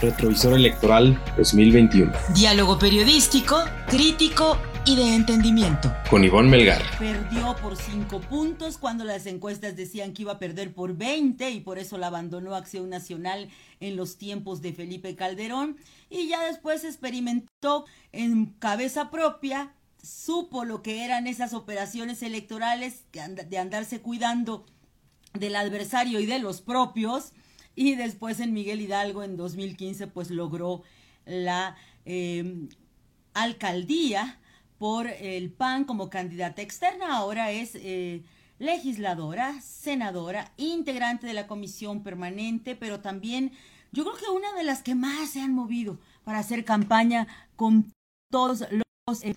Retrovisor Electoral 2021. Diálogo periodístico, crítico y de entendimiento. Con Ivonne Melgar. Perdió por cinco puntos cuando las encuestas decían que iba a perder por 20 y por eso la abandonó Acción Nacional en los tiempos de Felipe Calderón. Y ya después experimentó en cabeza propia, supo lo que eran esas operaciones electorales de andarse cuidando del adversario y de los propios y después en Miguel Hidalgo en 2015 pues logró la em, alcaldía por el PAN como candidata externa, ahora es eh, legisladora, senadora, integrante de la comisión permanente, pero también yo creo que una de las que más se han movido para hacer campaña con todos los eh,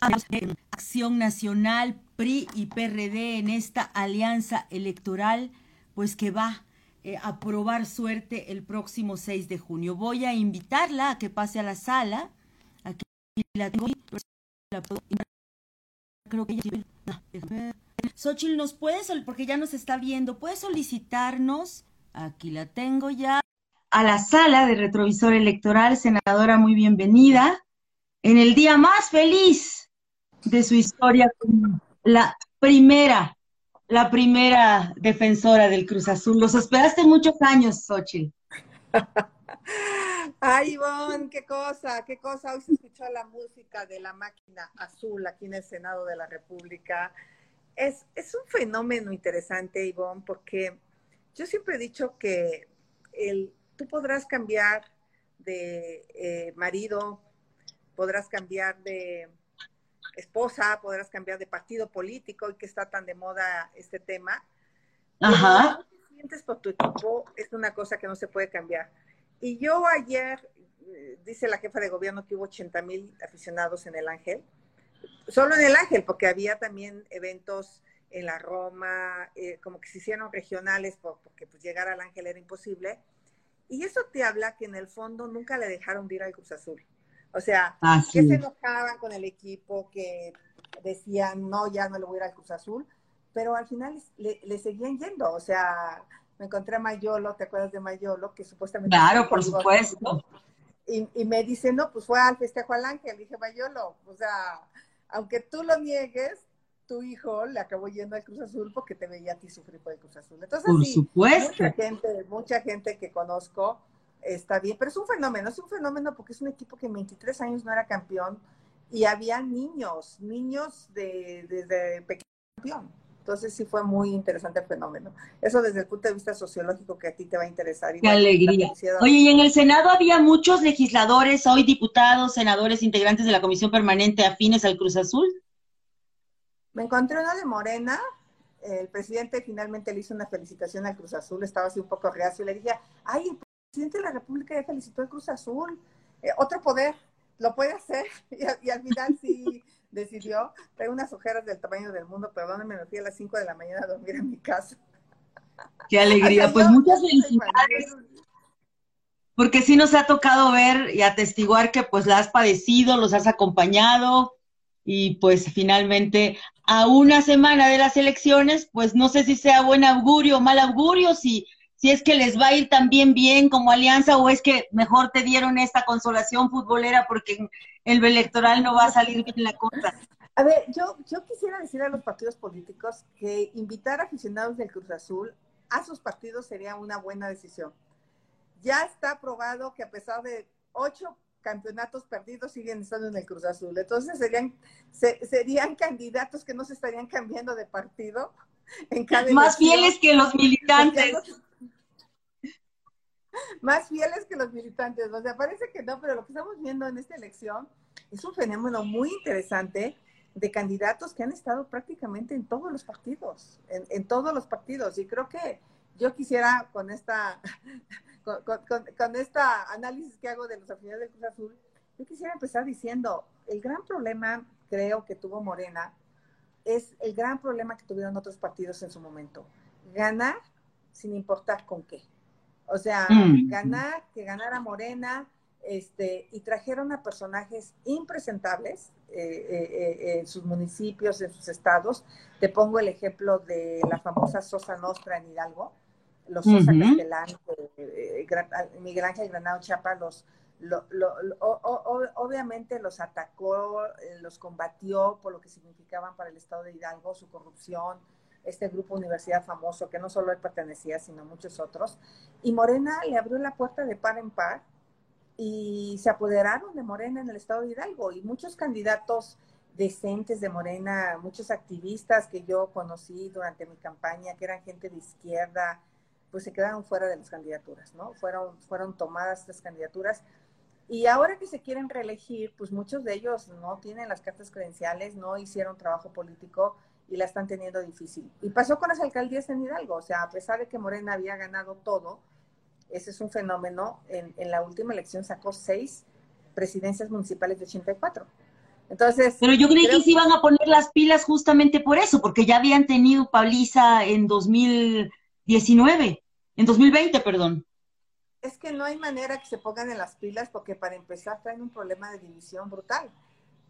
Acción Nacional, PRI y PRD en esta alianza electoral, pues que va eh, a probar suerte el próximo 6 de junio. Voy a invitarla a que pase a la sala. Aquí la tengo. Creo que ella... Xochitl, ¿nos puedes, porque ya nos está viendo, puedes solicitarnos? Aquí la tengo ya. A la sala de retrovisor electoral, senadora, muy bienvenida. En el día más feliz de su historia, la primera la primera defensora del Cruz Azul. Los esperaste muchos años, Xochitl. Ay, Ivonne, qué cosa, qué cosa. Hoy se escuchó la música de la máquina azul aquí en el Senado de la República. Es, es un fenómeno interesante, Ivonne, porque yo siempre he dicho que el, tú podrás cambiar de eh, marido, podrás cambiar de esposa, podrás cambiar de partido político y que está tan de moda este tema. Ajá. Lo que sientes por tu equipo es una cosa que no se puede cambiar. Y yo ayer, eh, dice la jefa de gobierno que hubo 80 mil aficionados en el Ángel, solo en el Ángel, porque había también eventos en la Roma, eh, como que se hicieron regionales, porque pues llegar al Ángel era imposible. Y eso te habla que en el fondo nunca le dejaron de ir al Cruz Azul. O sea, que se enojaban con el equipo, que decían, no, ya no le voy a ir al Cruz Azul, pero al final le, seguían yendo. O sea, me encontré a Mayolo, ¿te acuerdas de Mayolo? Que supuestamente... Claro, por supuesto. Y, y, me dice, no, pues fue al festejo al ángel. Dije, Mayolo, o sea, aunque tú lo niegues, tu hijo le acabó yendo al Cruz Azul porque te veía a ti sufrir por el Cruz Azul. Entonces, por supuesto. Mucha gente, mucha gente que conozco está bien, pero es un fenómeno, es un fenómeno porque es un equipo que en 23 años no era campeón y había niños, niños de, desde pequeño campeón. Entonces sí fue muy interesante el fenómeno. Eso desde el punto de vista sociológico que a ti te va a interesar. Qué alegría. Oye, y en el Senado había muchos legisladores, hoy diputados, senadores, integrantes de la Comisión Permanente afines al Cruz Azul. Me encontré uno de Morena, el presidente finalmente le hizo una felicitación al Cruz Azul, estaba así un poco reacio y le dije, ay, presidente de la República ya felicitó al Cruz Azul. Eh, otro poder lo puede hacer y, al final sí decidió. Tengo unas ojeras del tamaño del mundo, perdónenme, me fui a las 5 de la mañana a dormir en mi casa. Qué alegría, pues muchas felicidades. Porque sí nos ha tocado ver y atestiguar que pues la has padecido, los has acompañado y pues finalmente a una semana de las elecciones, pues no sé si sea buen augurio o mal augurio, si si es que les va a ir también bien como alianza o es que mejor te dieron esta consolación futbolera porque el electoral no va a salir bien la cosa. A ver, yo, yo quisiera decir a los partidos políticos que invitar a aficionados del Cruz Azul a sus partidos sería una buena decisión. Ya está probado que a pesar de ocho campeonatos perdidos siguen estando en el Cruz Azul. Entonces serían, serían candidatos que no se estarían cambiando de partido en cada Más fieles que los militantes más fieles que los militantes. O sea, parece que no, pero lo que estamos viendo en esta elección es un fenómeno muy interesante de candidatos que han estado prácticamente en todos los partidos, en, todos los partidos. Y creo que yo quisiera con esta, con, esta análisis que hago de los afiliados del Cruz Azul, yo quisiera empezar diciendo, el gran problema, creo que tuvo Morena, es el gran problema que tuvieron otros partidos en su momento. Ganar sin importar con qué. O sea, mm. ganar, que ganara Morena, este, y trajeron a personajes impresentables eh, eh, eh, en sus municipios, en sus estados. Te pongo el ejemplo de la famosa Sosa Nostra en Hidalgo, los Sosa Castellán, Miguel Ángel Granado Chapa, los, obviamente los atacó, los combatió por lo que significaban para el Estado de Hidalgo, su corrupción, este grupo universidad famoso, que no solo él pertenecía, sino muchos otros. Y Morena le abrió la puerta de par en par y se apoderaron de Morena en el Estado de Hidalgo. Y muchos candidatos decentes de Morena, muchos activistas que yo conocí durante mi campaña, que eran gente de izquierda, pues se quedaron fuera de las candidaturas, ¿no? Fueron, fueron tomadas estas candidaturas y ahora que se quieren reelegir, pues muchos de ellos no tienen las cartas credenciales, no hicieron trabajo político y la están teniendo difícil. Y pasó con las alcaldías en Hidalgo, o sea, a pesar de que Morena había ganado todo, ese es un fenómeno, en, la última elección sacó seis presidencias municipales de 84. Entonces, Pero yo creí que se iban a poner las pilas justamente por eso, porque ya habían tenido Paliza en 2019, en 2020, perdón es que no hay manera que se pongan en las pilas porque para empezar traen un problema de división brutal,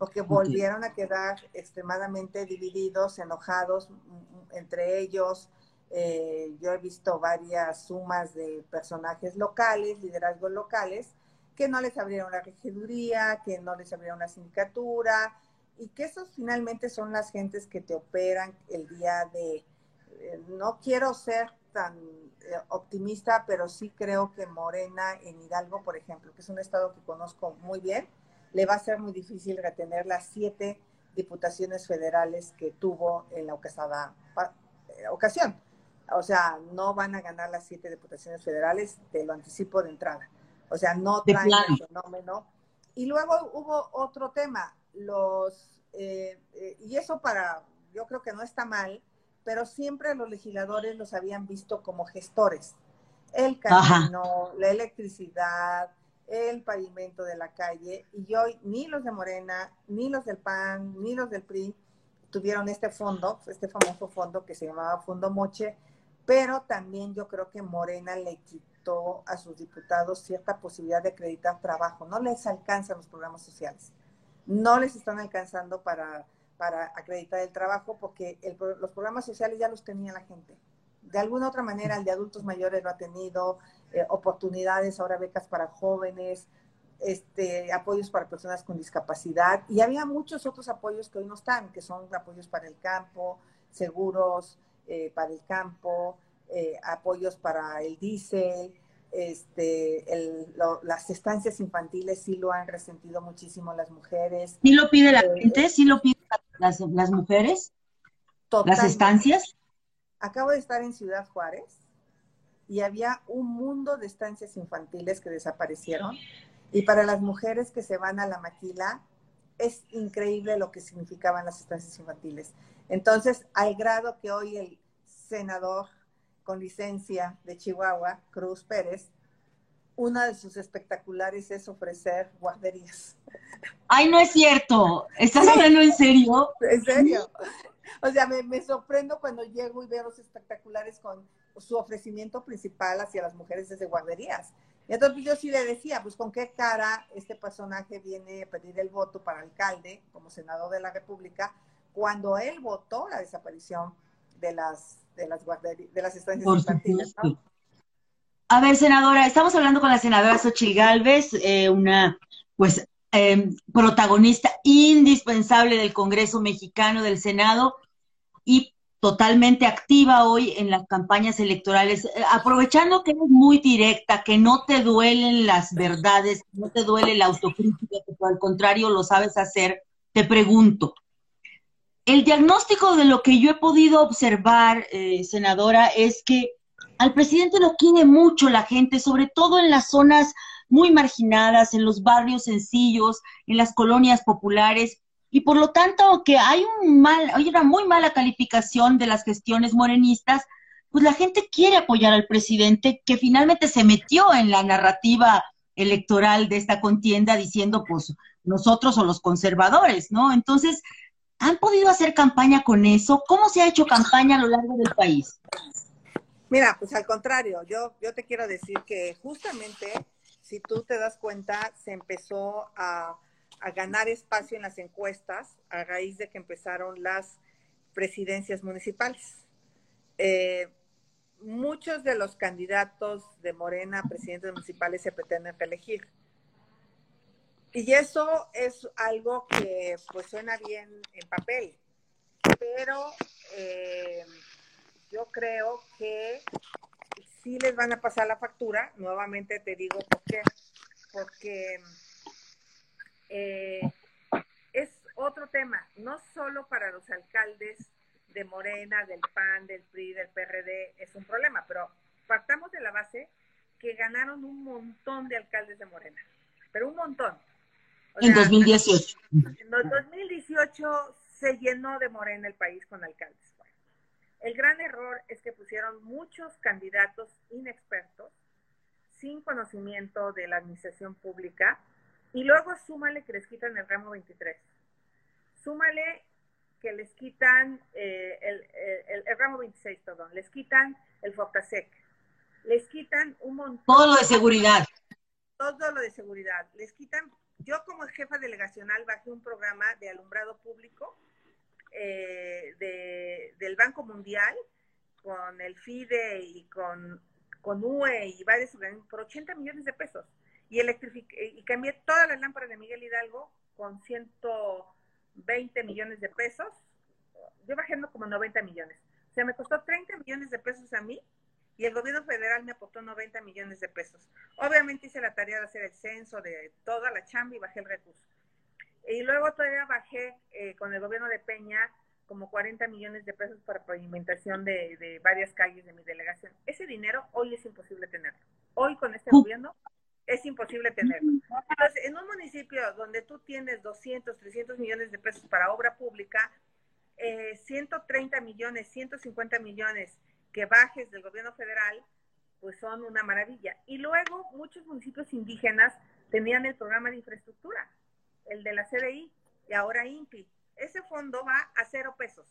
porque volvieron a quedar extremadamente divididos, enojados mm, mm, entre ellos. Eh, yo he visto varias sumas de personajes locales, liderazgos locales, que no les abrieron la regiduría, que no les abrieron la sindicatura, y que esos finalmente son las gentes que te operan el día de, eh, no quiero ser tan eh, optimista, pero sí creo que Morena en Hidalgo, por ejemplo, que es un estado que conozco muy bien, le va a ser muy difícil retener las siete diputaciones federales que tuvo en la eh, ocasión. O sea, no van a ganar las siete diputaciones federales, te lo anticipo de entrada. O sea, no traen el fenómeno. Y luego hubo otro tema, los, eh, y eso para, yo creo que no está mal, pero siempre los legisladores los habían visto como gestores. El camino, la electricidad, el pavimento de la calle, y hoy ni los de Morena, ni los del PAN, ni los del PRI tuvieron este fondo, este famoso fondo que se llamaba Fondo Moche, pero también yo creo que Morena le quitó a sus diputados cierta posibilidad de acreditar trabajo. No les alcanzan los programas sociales, no les están alcanzando para para acreditar el trabajo porque los programas sociales ya los tenía la gente. De alguna otra manera, el de adultos mayores lo ha tenido, eh, oportunidades, ahora becas para jóvenes, este, apoyos para personas con discapacidad y había muchos otros apoyos que hoy no están, que son apoyos para el campo, seguros eh, para el campo, eh, apoyos para el diésel, este, las estancias infantiles sí lo han resentido muchísimo las mujeres. Sí lo pide la gente, sí lo pide las, las mujeres? ¿Las estancias? Acabo de estar en Ciudad Juárez y había un mundo de estancias infantiles que desaparecieron. Y para las mujeres que se van a la maquila, es increíble lo que significaban las estancias infantiles. Entonces, al grado que hoy el senador con licencia de Chihuahua, Cruz Pérez, una de sus espectaculares es ofrecer guarderías. Ay, no es cierto. ¿Estás hablando en serio? En serio. O sea, me, sorprendo cuando llego y veo los espectaculares con su ofrecimiento principal hacia las mujeres desde guarderías. Y entonces yo sí le decía, pues con qué cara este personaje viene a pedir el voto para alcalde como senador de la República cuando él votó la desaparición de las de las guarderías, de las estancias infantiles, ¿no? A ver, senadora, estamos hablando con la senadora Xochitl Galvez, eh, una pues em, protagonista indispensable del Congreso mexicano, del Senado, y totalmente activa hoy en las campañas electorales, eh, aprovechando que eres muy directa, que no te duelen las verdades, no te duele la autocrítica, que por el contrario lo sabes hacer, te pregunto, el diagnóstico de lo que yo he podido observar, eh, senadora, es que al presidente lo quiere mucho la gente, sobre todo en las zonas muy marginadas, en los barrios sencillos, en las colonias populares, y por lo tanto que hay un mal, hay una muy mala calificación de las gestiones morenistas, pues la gente quiere apoyar al presidente que finalmente se metió en la narrativa electoral de esta contienda diciendo pues nosotros o los conservadores, ¿no? Entonces, ¿han podido hacer campaña con eso? ¿Cómo se ha hecho campaña a lo largo del país? Mira, pues al contrario, yo, yo te quiero decir que justamente, si tú te das cuenta, se empezó a, ganar espacio en las encuestas a raíz de que empezaron las presidencias municipales. Eh, muchos de los candidatos de Morena a presidentes municipales se pretenden reelegir. Y eso es algo que pues suena bien en papel, pero eh, yo creo que sí les van a pasar la factura. Nuevamente te digo por qué. Porque eh, es otro tema, no solo para los alcaldes de Morena, del PAN, del PRI, del PRD, es un problema, pero partamos de la base que ganaron un montón de alcaldes de Morena, pero un montón. en 2018. En 2018 se llenó de Morena el país con alcaldes. El gran error es que pusieron muchos candidatos inexpertos, sin conocimiento de la administración pública, y luego súmale que les quitan el ramo 23. Súmale que les quitan eh, el, el, ramo 26, perdón, les quitan el FOCASEC, les quitan un montón. Todo lo de seguridad. Todo lo de seguridad. Les quitan, yo como jefa delegacional bajé un programa de alumbrado público eh, de, del Banco Mundial con el FIDE y con, con UE y varios organismos por 80 millones de pesos. Y, y cambié todas las lámparas de Miguel Hidalgo con 120 millones de pesos. Yo bajé como 90 millones. O sea, me costó 30 millones de pesos a mí y el gobierno federal me aportó 90 millones de pesos. Obviamente hice la tarea de hacer el censo de toda la chamba y bajé el recurso. Y luego todavía bajé eh, con el gobierno de Peña como 40 millones de pesos para pavimentación de, de, varias calles de mi delegación. Ese dinero hoy es imposible tenerlo. Hoy con este gobierno es imposible tenerlo. Entonces, en un municipio donde tú tienes 200, 300 millones de pesos para obra pública, eh, 130 millones, 150 millones que bajes del gobierno federal, pues son una maravilla. Y luego muchos municipios indígenas tenían el programa de infraestructura el de la CDI y ahora INPI. Ese fondo va a cero pesos.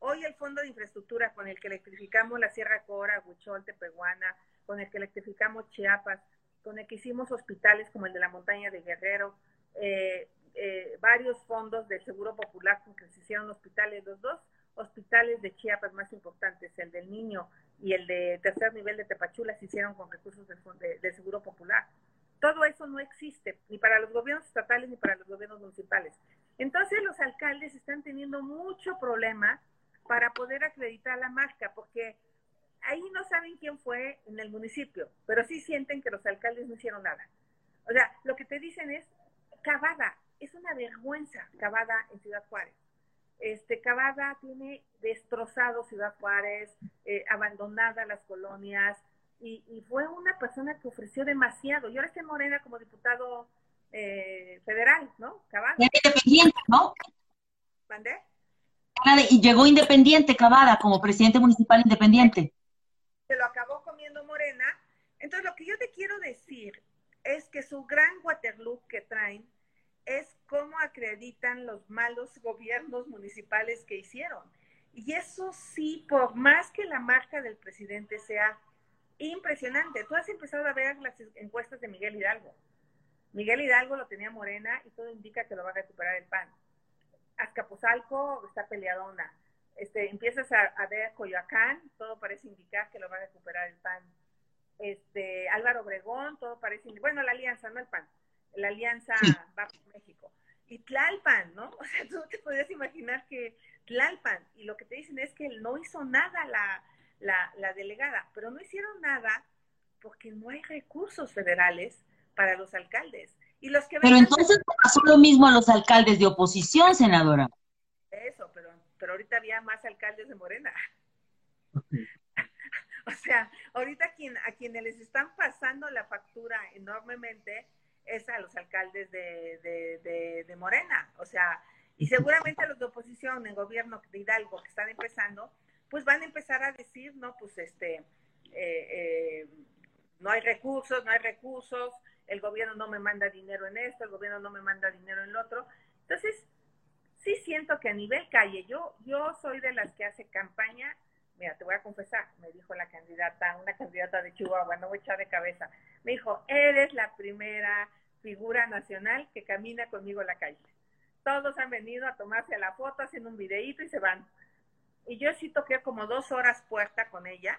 Hoy el fondo de infraestructura con el que electrificamos la Sierra Cora, Huichol, Tepehuana, con el que electrificamos Chiapas, con el que hicimos hospitales como el de la montaña de Guerrero, eh, eh, varios fondos del Seguro Popular con que se hicieron hospitales, los dos hospitales de Chiapas más importantes, el del Niño y el de tercer nivel de Tepachula, se hicieron con recursos del, del Seguro Popular. Todo eso no existe, ni para los gobiernos estatales ni para los gobiernos municipales. Entonces los alcaldes están teniendo mucho problema para poder acreditar la marca, porque ahí no saben quién fue en el municipio, pero sí sienten que los alcaldes no hicieron nada. O sea, lo que te dicen es, Cavada, es una vergüenza Cavada en Ciudad Juárez. Este, Cavada tiene destrozado Ciudad Juárez, eh, abandonada las colonias, y, fue una persona que ofreció demasiado. Y ahora está en Morena como diputado eh, federal, ¿no? Cavada. Independiente, ¿no? ¿Mandé? Y llegó independiente, Cavada, como presidente municipal independiente. Se lo acabó comiendo Morena. Entonces, lo que yo te quiero decir es que su gran Waterloo que traen es cómo acreditan los malos gobiernos municipales que hicieron. Y eso sí, por más que la marca del presidente sea impresionante. Tú has empezado a ver las encuestas de Miguel Hidalgo. Miguel Hidalgo lo tenía morena y todo indica que lo va a recuperar el PAN. Azcapotzalco está peleadona. Este, empiezas a, ver Coyoacán, todo parece indicar que lo va a recuperar el PAN. Este, Álvaro Obregón, todo parece, bueno, la alianza, no el PAN. La alianza va por México. Y Tlalpan, ¿no? O sea, tú te podrías imaginar que Tlalpan, y lo que te dicen es que no hizo nada la, la, la delegada, pero no hicieron nada porque no hay recursos federales para los alcaldes. Y los que pero entonces pasó lo mismo a los alcaldes de oposición, senadora. Eso, pero, pero ahorita había más alcaldes de Morena. o sea, ahorita a, quien, a quienes les están pasando la factura enormemente es a los alcaldes de, de, de Morena. O sea, y seguramente a los de oposición en gobierno de Hidalgo que están empezando, pues van a empezar a decir, no, pues este, eh, eh, no hay recursos, no hay recursos, el gobierno no me manda dinero en esto, el gobierno no me manda dinero en lo otro. Entonces, sí siento que a nivel calle, yo, yo soy de las que hace campaña, mira, te voy a confesar, me dijo la candidata, una candidata de Chihuahua, no voy a echar de cabeza, me dijo, eres la primera figura nacional que camina conmigo en la calle. Todos han venido a tomarse la foto, haciendo un videíto y se van. Y yo sí toqué como dos horas puerta con ella.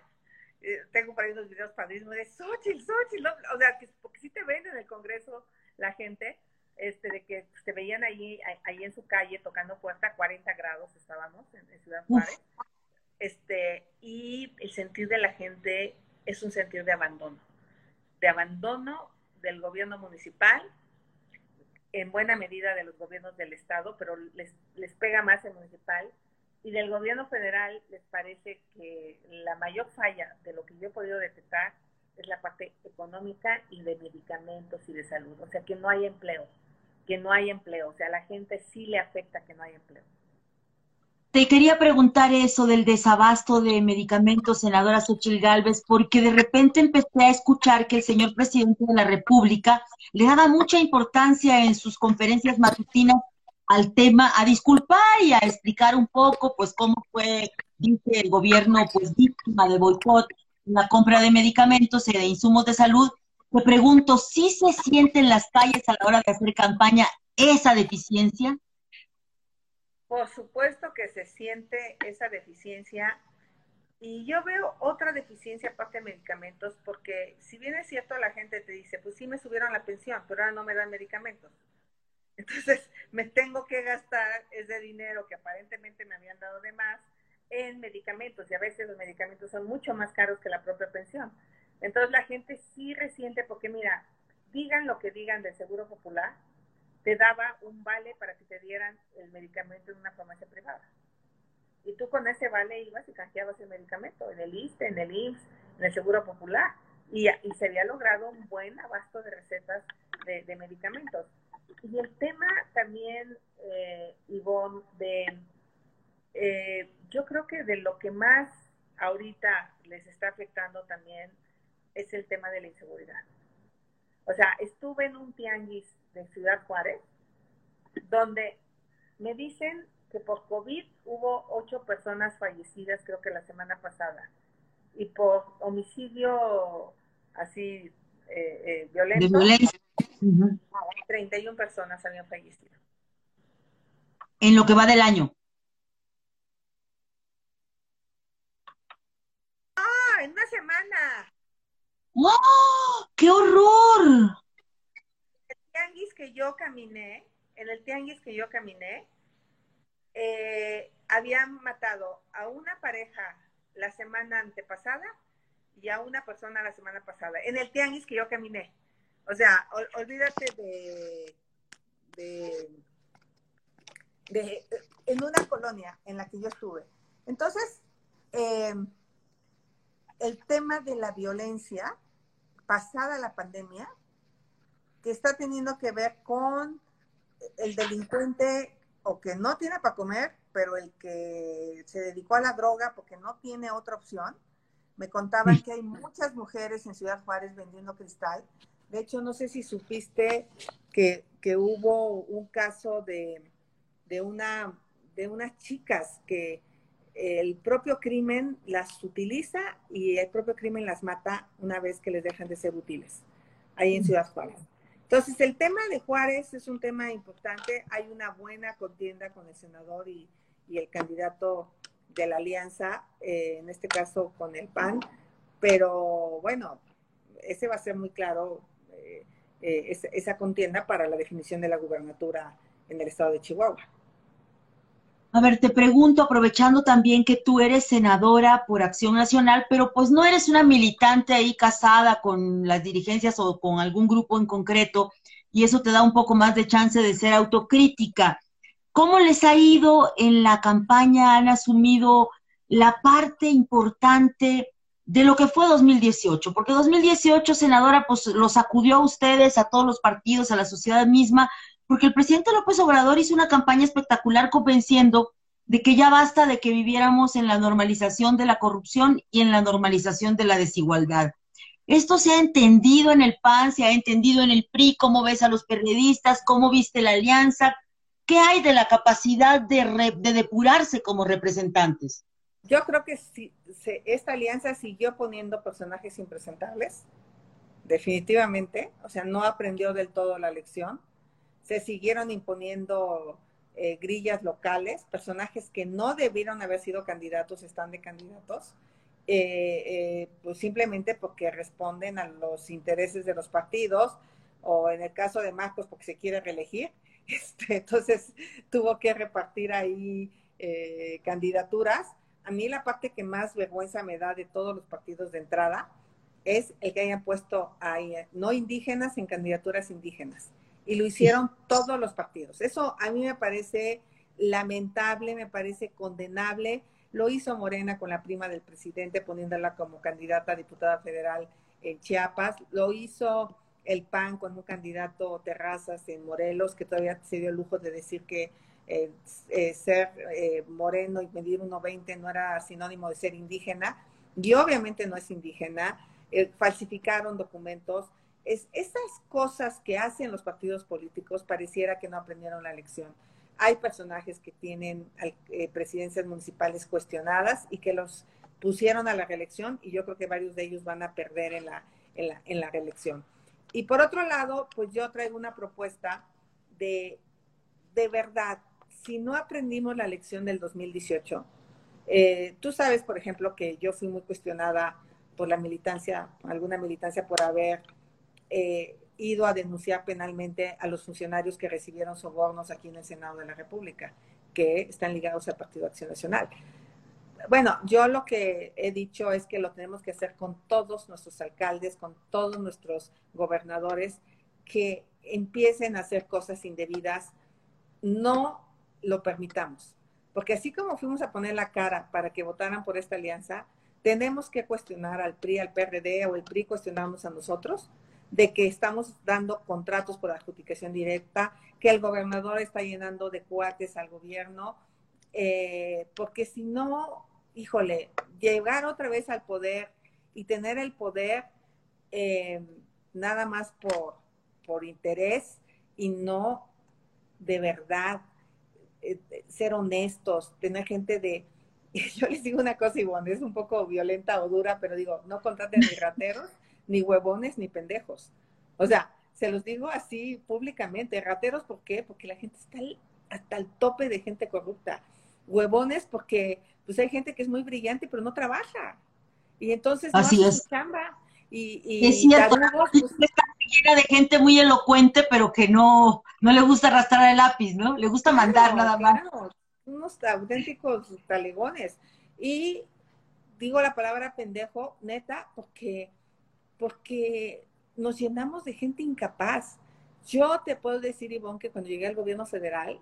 Eh, tengo por ahí unos videos padrísimos de Xochitl, Xochitl. O sea, que, porque sí te ven en el Congreso la gente. Este, de que se veían ahí, ahí en su calle tocando puerta, 40 grados estábamos en, Ciudad Juárez, este, y el sentir de la gente es un sentir de abandono, de abandono del gobierno municipal, en buena medida de los gobiernos del Estado, pero les, les pega más el municipal, y del gobierno federal les parece que la mayor falla de lo que yo he podido detectar es la parte económica y de medicamentos y de salud, o sea que no hay empleo, que no hay empleo, o sea a la gente sí le afecta que no hay empleo. Te quería preguntar eso del desabasto de medicamentos, senadora Xochil Gálvez, porque de repente empecé a escuchar que el señor presidente de la República le daba mucha importancia en sus conferencias matutinas al tema, a disculpar y a explicar un poco, pues, cómo fue, dice el gobierno, pues, víctima de boicot la compra de medicamentos y de insumos de salud. Me pregunto, ¿sí se siente en las calles a la hora de hacer campaña esa deficiencia? Por supuesto que se siente esa deficiencia y yo veo otra deficiencia aparte de medicamentos porque si bien es cierto la gente te dice, pues sí me subieron la pensión, pero ahora no me dan medicamentos. Entonces me tengo que gastar ese dinero que aparentemente me habían dado de más en medicamentos y a veces los medicamentos son mucho más caros que la propia pensión. Entonces la gente sí resiente porque mira, digan lo que digan del Seguro Popular, te daba un vale para que te dieran el medicamento en una farmacia privada. Y tú con ese vale ibas y canjeabas el medicamento en el ISTE, en el IMSS, en el Seguro Popular. Y, se había logrado un buen abasto de recetas de, medicamentos. Y el tema también, eh, Ivonne, de, eh, yo creo que de lo que más ahorita les está afectando también es el tema de la inseguridad. O sea, estuve en un tianguis de Ciudad Juárez, donde me dicen que por COVID hubo ocho personas fallecidas, creo que la semana pasada, y por homicidio así eh, eh, violento, 31 personas habían fallecido. En lo que va del año. ¡Ah! En una semana. ¡Oh! ¡Qué horror! tianguis que yo caminé, en el tianguis que yo caminé, eh, habían matado a una pareja la semana antepasada y a una persona la semana pasada, en el tianguis que yo caminé. O sea, olvídate de, de, en una colonia en la que yo estuve. Entonces, eh, el tema de la violencia, pasada la pandemia, que está teniendo que ver con el delincuente o que no tiene para comer, pero el que se dedicó a la droga porque no tiene otra opción. Me contaban que hay muchas mujeres en Ciudad Juárez vendiendo cristal. De hecho, no sé si supiste que, hubo un caso de, de, una, de unas chicas que el propio crimen las utiliza y el propio crimen las mata una vez que les dejan de ser útiles, ahí en Ciudad Juárez. Entonces, el tema de Juárez es un tema importante. Hay una buena contienda con el senador y, el candidato de la alianza, eh, en este caso con el PAN, pero bueno, ese va a ser muy claro, eh, eh, esa contienda para la definición de la gubernatura en el estado de Chihuahua. A ver, te pregunto, aprovechando también que tú eres senadora por Acción Nacional, pero pues no eres una militante ahí casada con las dirigencias o con algún grupo en concreto, y eso te da un poco más de chance de ser autocrítica. ¿Cómo les ha ido en la campaña? ¿Han asumido la parte importante de lo que fue 2018? Porque 2018, senadora, pues lo sacudió a ustedes, a todos los partidos, a la sociedad misma, porque el presidente López Obrador hizo una campaña espectacular convenciendo de que ya basta de que viviéramos en la normalización de la corrupción y en la normalización de la desigualdad. Esto se ha entendido en el PAN, se ha entendido en el PRI, cómo ves a los periodistas, cómo viste la alianza, qué hay de la capacidad de, depurarse como representantes. Yo creo que si, esta alianza siguió poniendo personajes impresentables, definitivamente, o sea, no aprendió del todo la lección se siguieron imponiendo eh, grillas locales, personajes que no debieron haber sido candidatos están de candidatos, eh, eh, pues simplemente porque responden a los intereses de los partidos, o en el caso de Marcos porque se quiere reelegir, este, entonces tuvo que repartir ahí candidaturas. A mí la parte que más vergüenza me da de todos los partidos de entrada es el que hayan puesto ahí no indígenas en candidaturas indígenas. Y lo hicieron todos los partidos. Eso a mí me parece lamentable, me parece condenable. Lo hizo Morena con la prima del presidente, poniéndola como candidata a diputada federal en Chiapas. Lo hizo el PAN con un candidato Terrazas en Morelos, que todavía se dio el lujo de decir que eh, eh, ser eh, moreno y medir 1,20 no era sinónimo de ser indígena. Y obviamente no es indígena. falsificaron documentos. Es, esas cosas que hacen los partidos políticos pareciera que no aprendieron la lección. Hay personajes que tienen presidencias municipales cuestionadas y que los pusieron a la reelección y yo creo que varios de ellos van a perder en la, en la, en la reelección. Y por otro lado, pues yo traigo una propuesta de, de verdad, si no aprendimos la lección del 2018, eh, tú sabes, por ejemplo, que yo fui muy cuestionada por la militancia, alguna militancia por haber eh, ido a denunciar penalmente a los funcionarios que recibieron sobornos aquí en el Senado de la República, que están ligados al Partido Acción Nacional. Bueno, yo lo que he dicho es que lo tenemos que hacer con todos nuestros alcaldes, con todos nuestros gobernadores, que empiecen a hacer cosas indebidas. No lo permitamos, porque así como fuimos a poner la cara para que votaran por esta alianza, tenemos que cuestionar al PRI, al PRD o el PRI cuestionarnos a nosotros de que estamos dando contratos por adjudicación directa, que el gobernador está llenando de cuates al gobierno, eh, porque si no, híjole, llegar otra vez al poder y tener el poder eh, nada más por, por interés y no de verdad eh, ser honestos, tener gente de... Yo les digo una cosa, Ivonne, es un poco violenta o dura, pero digo, no contraten rateros, ni huevones, ni pendejos. O sea, se los digo así públicamente. Rateros, ¿por qué? Porque la gente está hasta el tope de gente corrupta. Huevones, porque pues hay gente que es muy brillante, pero no trabaja. Y entonces no Así es. chamba. Y, y, es cierto, pues, está llena de gente muy elocuente, pero que no, no le gusta arrastrar el lápiz, ¿no? Le gusta mandar nada más. Unos auténticos talegones. Y digo la palabra pendejo, neta, porque, porque nos llenamos de gente incapaz. Yo te puedo decir, Ivonne, que cuando llegué al gobierno federal,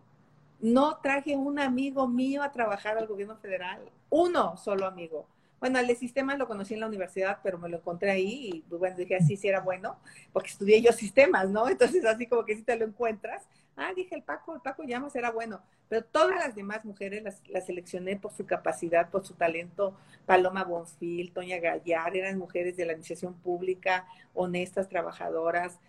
no traje un amigo mío a trabajar al gobierno federal, uno solo amigo. Bueno, el de sistemas lo conocí en la universidad, pero me lo encontré ahí y pues, bueno, dije así si era bueno, porque estudié yo sistemas, ¿no? Entonces así como que si te lo encuentras, ah, dije el Paco, el Paco Llamas era bueno, pero todas las demás mujeres las, las seleccioné por su capacidad, por su talento, Paloma Bonfil, Toña Gallar, eran mujeres de la administración pública, honestas, trabajadoras,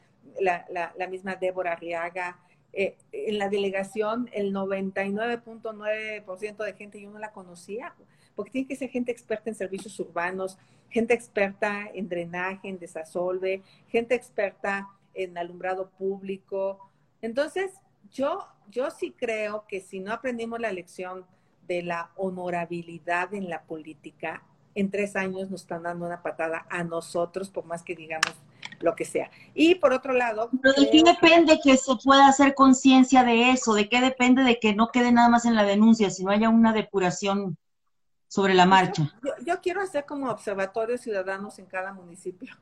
la, la, la misma Débora Arriaga, eh, en la delegación el 99.9% de gente yo no la conocía, porque tiene que ser gente experta en servicios urbanos, gente experta en drenaje, en desasolve, gente experta en alumbrado público. Entonces, yo, yo sí creo que si no aprendimos la lección de la honorabilidad en la política, en tres años nos están dando una patada a nosotros, por más que digamos lo que sea. Y por otro lado... ¿Pero de qué depende que se pueda hacer conciencia de eso? ¿De qué depende de que no quede nada más en la denuncia, sino haya una depuración sobre la marcha? Yo, yo quiero hacer como observatorios ciudadanos en cada municipio.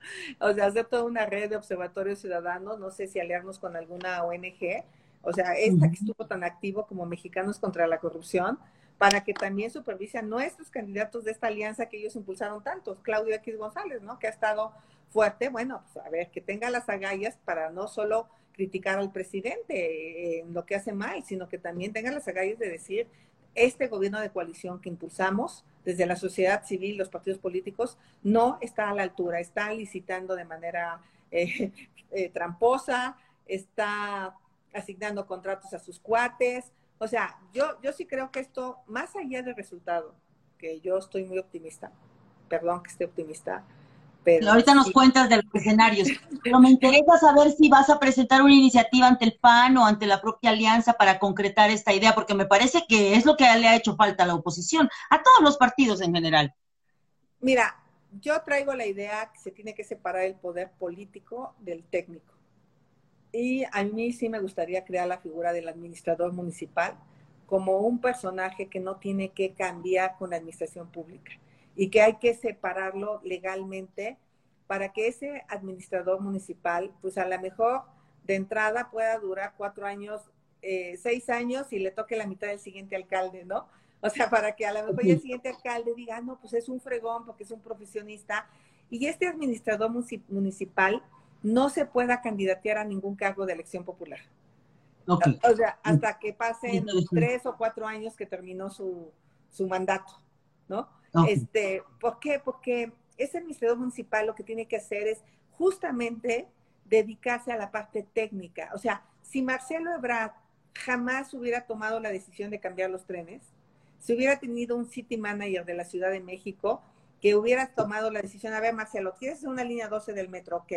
O sea, hacer toda una red de observatorios ciudadanos, no sé si aliarnos con alguna ONG, o sea, esta que estuvo tan activo como Mexicanos contra la Corrupción, para que también supervise a nuestros candidatos de esta alianza que ellos impulsaron tanto, Claudio X González, ¿no? Que ha estado fuerte, bueno, pues a ver, que tenga las agallas para no solo criticar al presidente en lo que hace mal, sino que también tenga las agallas de decir, este gobierno de coalición que impulsamos desde la sociedad civil, los partidos políticos, no está a la altura, está licitando de manera eh, eh, tramposa, está asignando contratos a sus cuates, o sea, yo, yo sí creo que esto, más allá del resultado, que yo estoy muy optimista, perdón que esté optimista, pero... ahorita nos cuentas de los escenarios, pero me interesa saber si vas a presentar una iniciativa ante el PAN o ante la propia alianza para concretar esta idea, porque me parece que es lo que le ha hecho falta a la oposición, a todos los partidos en general. Mira, yo traigo la idea que se tiene que separar el poder político del técnico. Y a mí sí me gustaría crear la figura del administrador municipal como un personaje que no tiene que cambiar con la administración pública y que hay que separarlo legalmente para que ese administrador municipal, pues a lo mejor de entrada pueda durar cuatro años, eh, seis años y le toque la mitad del siguiente alcalde, ¿no? O sea, para que a lo mejor el siguiente alcalde diga, ah, no, pues es un fregón porque es un profesionista. Y este administrador municipal no se pueda candidatear a ningún cargo de elección popular. O sea, hasta que pasen tres o cuatro años que terminó su, su mandato, ¿no? Este, ¿Por qué? Porque ese administrador municipal lo que tiene que hacer es justamente dedicarse a la parte técnica. O sea, si Marcelo Ebrard jamás hubiera tomado la decisión de cambiar los trenes, si hubiera tenido un city manager de la Ciudad de México que hubiera tomado la decisión, a ver, Marcelo, ¿quieres una línea 12 del metro? Ok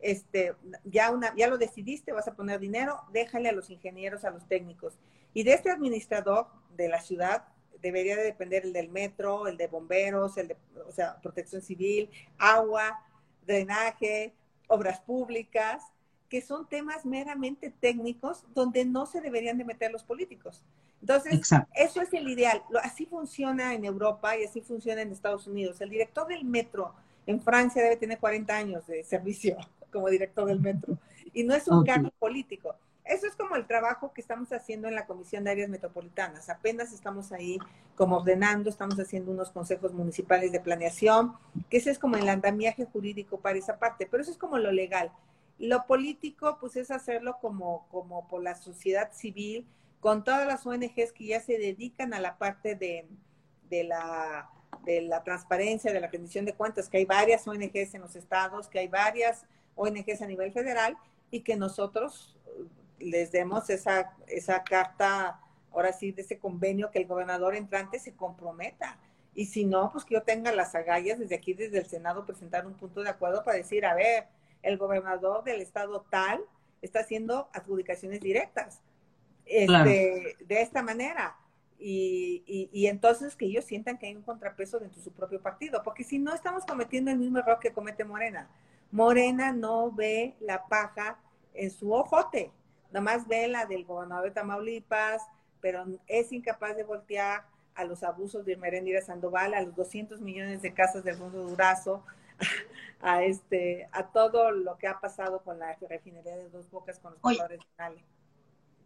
este, ya, una, ya lo decidiste, vas a poner dinero, déjale a los ingenieros, a los técnicos. Y de este administrador de la ciudad debería de depender el del metro, el de bomberos, el de, o sea, protección civil, agua, drenaje, obras públicas, que son temas meramente técnicos donde no se deberían de meter los políticos. Entonces, eso es el ideal. Así funciona en Europa y así funciona en Estados Unidos. El director del metro en Francia debe tener 40 años de servicio como director del metro. Y no es un cargo político. Eso es como el trabajo que estamos haciendo en la Comisión de Áreas Metropolitanas. Apenas estamos ahí como ordenando, estamos haciendo unos consejos municipales de planeación, que ese es como el andamiaje jurídico para esa parte, pero eso es como lo legal. Lo político, pues es hacerlo como, como por la sociedad civil, con todas las ONGs que ya se dedican a la parte de, de la de la transparencia, de la rendición de cuentas, que hay varias ONGs en los estados, que hay varias ONGs a nivel federal y que nosotros les demos esa, esa carta, ahora sí, de ese convenio que el gobernador entrante se comprometa. Y si no, pues que yo tenga las agallas desde aquí, desde el Senado, presentar un punto de acuerdo para decir, a ver, el gobernador del estado tal está haciendo adjudicaciones directas este, de esta manera. Y, y, y, entonces que ellos sientan que hay un contrapeso dentro de su propio partido, porque si no estamos cometiendo el mismo error que comete Morena. Morena no ve la paja en su ojote, nomás ve la del gobernador de Tamaulipas, pero es incapaz de voltear a los abusos de Merendira Sandoval, a los 200 millones de casas del mundo Durazo, a este, a todo lo que ha pasado con la refinería de Dos Bocas con los colores finales.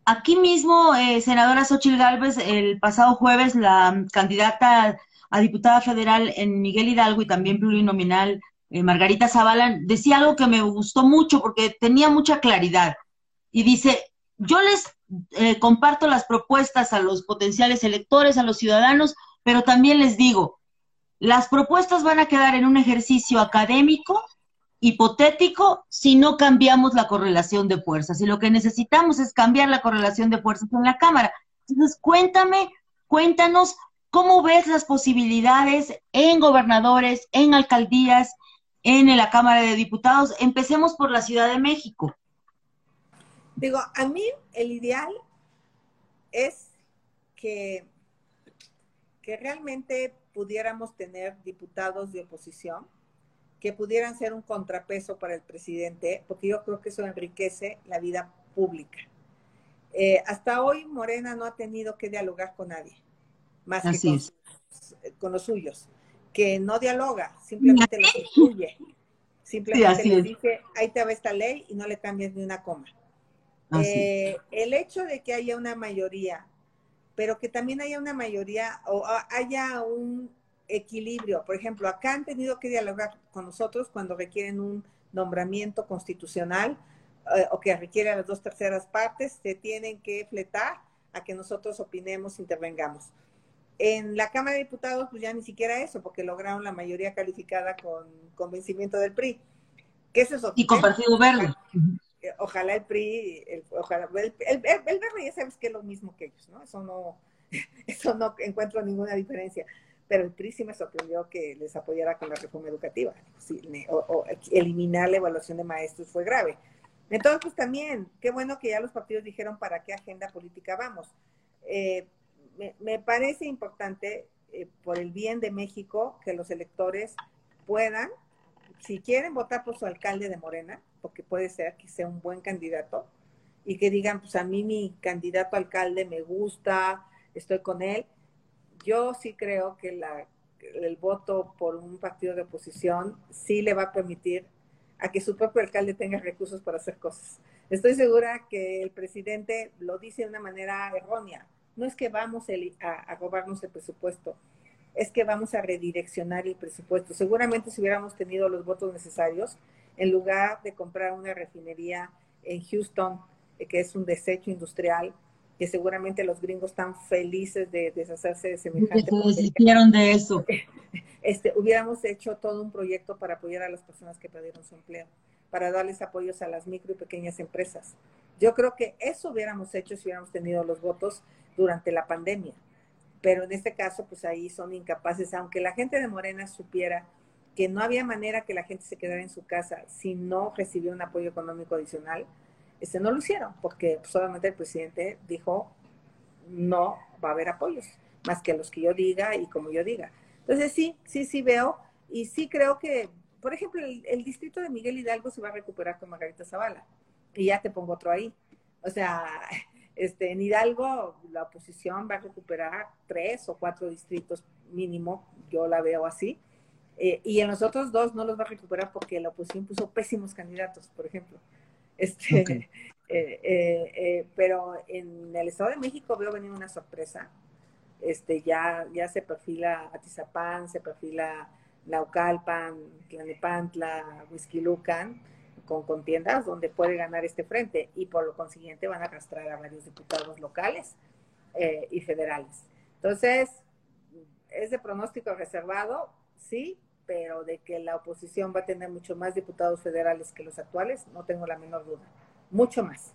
Aquí mismo, eh, senadora Xochil Gálvez, el pasado jueves, la candidata a diputada federal en Miguel Hidalgo y también plurinominal eh, Margarita Zavala, decía algo que me gustó mucho porque tenía mucha claridad. Y dice, yo les eh, comparto las propuestas a los potenciales electores, a los ciudadanos, pero también les digo, las propuestas van a quedar en un ejercicio académico, hipotético, si no cambiamos la correlación de fuerzas. Y lo que necesitamos es cambiar la correlación de fuerzas en la Cámara. Entonces, cuéntame, cuéntanos cómo ves las posibilidades en gobernadores, en alcaldías, en la Cámara de Diputados. Empecemos por la Ciudad de México. Digo, a mí el ideal es que, que realmente pudiéramos tener diputados de oposición que pudieran ser un contrapeso para el presidente, porque yo creo que eso enriquece la vida pública. Eh, hasta hoy Morena no ha tenido que dialogar con nadie, más que con los suyos que no dialoga, simplemente lo excluye. Simplemente le dice, ahí te va esta ley y no le cambias ni una coma. Eh, el hecho de que haya una mayoría, pero que también haya una mayoría o haya un equilibrio. Por ejemplo, acá han tenido que dialogar con nosotros cuando requieren un nombramiento constitucional eh, o que requiere las dos terceras partes, se tienen que fletar a que nosotros opinemos, intervengamos. En la Cámara de Diputados, pues ya ni siquiera eso, porque lograron la mayoría calificada con convencimiento del PRI. ¿Qué es eso? Y con Partido Verde. Ojalá el PRI, el, ojalá, el, el, Verde ya sabes que es lo mismo que ellos, ¿no? Eso no, eso no encuentro ninguna diferencia. Pero el PRI sí me sorprendió que les apoyara con la reforma educativa. o, eliminar la evaluación de maestros fue grave. Entonces, pues también, qué bueno que ya los partidos dijeron para qué agenda política vamos. Eh, me, parece importante eh, por el bien de México que los electores puedan, si quieren votar por su alcalde de Morena, porque puede ser que sea un buen candidato y que digan, pues a mí mi candidato alcalde me gusta, estoy con él. Yo sí creo que la, el voto por un partido de oposición sí le va a permitir a que su propio alcalde tenga recursos para hacer cosas. Estoy segura que el presidente lo dice de una manera errónea. No es que vamos a, a robarnos el presupuesto, es que vamos a redireccionar el presupuesto. Seguramente si hubiéramos tenido los votos necesarios, en lugar de comprar una refinería en Houston, eh, que es un desecho industrial, que seguramente los gringos están felices de deshacerse de semejante. Que se deshicieron de eso. Este, hubiéramos hecho todo un proyecto para apoyar a las personas que perdieron su empleo, para darles apoyos a las micro y pequeñas empresas. Yo creo que eso hubiéramos hecho si hubiéramos tenido los votos durante la pandemia. Pero en este caso, pues ahí son incapaces, aunque la gente de Morena supiera que no había manera que la gente se quedara en su casa si no recibió un apoyo económico adicional, este, no lo hicieron, porque solamente el presidente dijo, no va a haber apoyos, más que los que yo diga y como yo diga. Entonces sí, sí, sí veo y sí creo que, por ejemplo, el, distrito de Miguel Hidalgo se va a recuperar con Margarita Zavala. Y ya te pongo otro ahí. O sea, este, en Hidalgo la oposición va a recuperar tres o cuatro distritos mínimo, yo la veo así. Eh, y en los otros dos no los va a recuperar porque la oposición puso pésimos candidatos, por ejemplo. Este, eh, eh, eh, pero en el Estado de México veo venir una sorpresa. Este, ya, ya se perfila Atizapán, se perfila Naucalpan, Tlanepantla, Huizquilucan, con contiendas donde puede ganar este frente y por lo consiguiente van a arrastrar a varios diputados locales y federales. Entonces, es de pronóstico reservado, sí, pero de que la oposición va a tener mucho más diputados federales que los actuales, no tengo la menor duda, mucho más.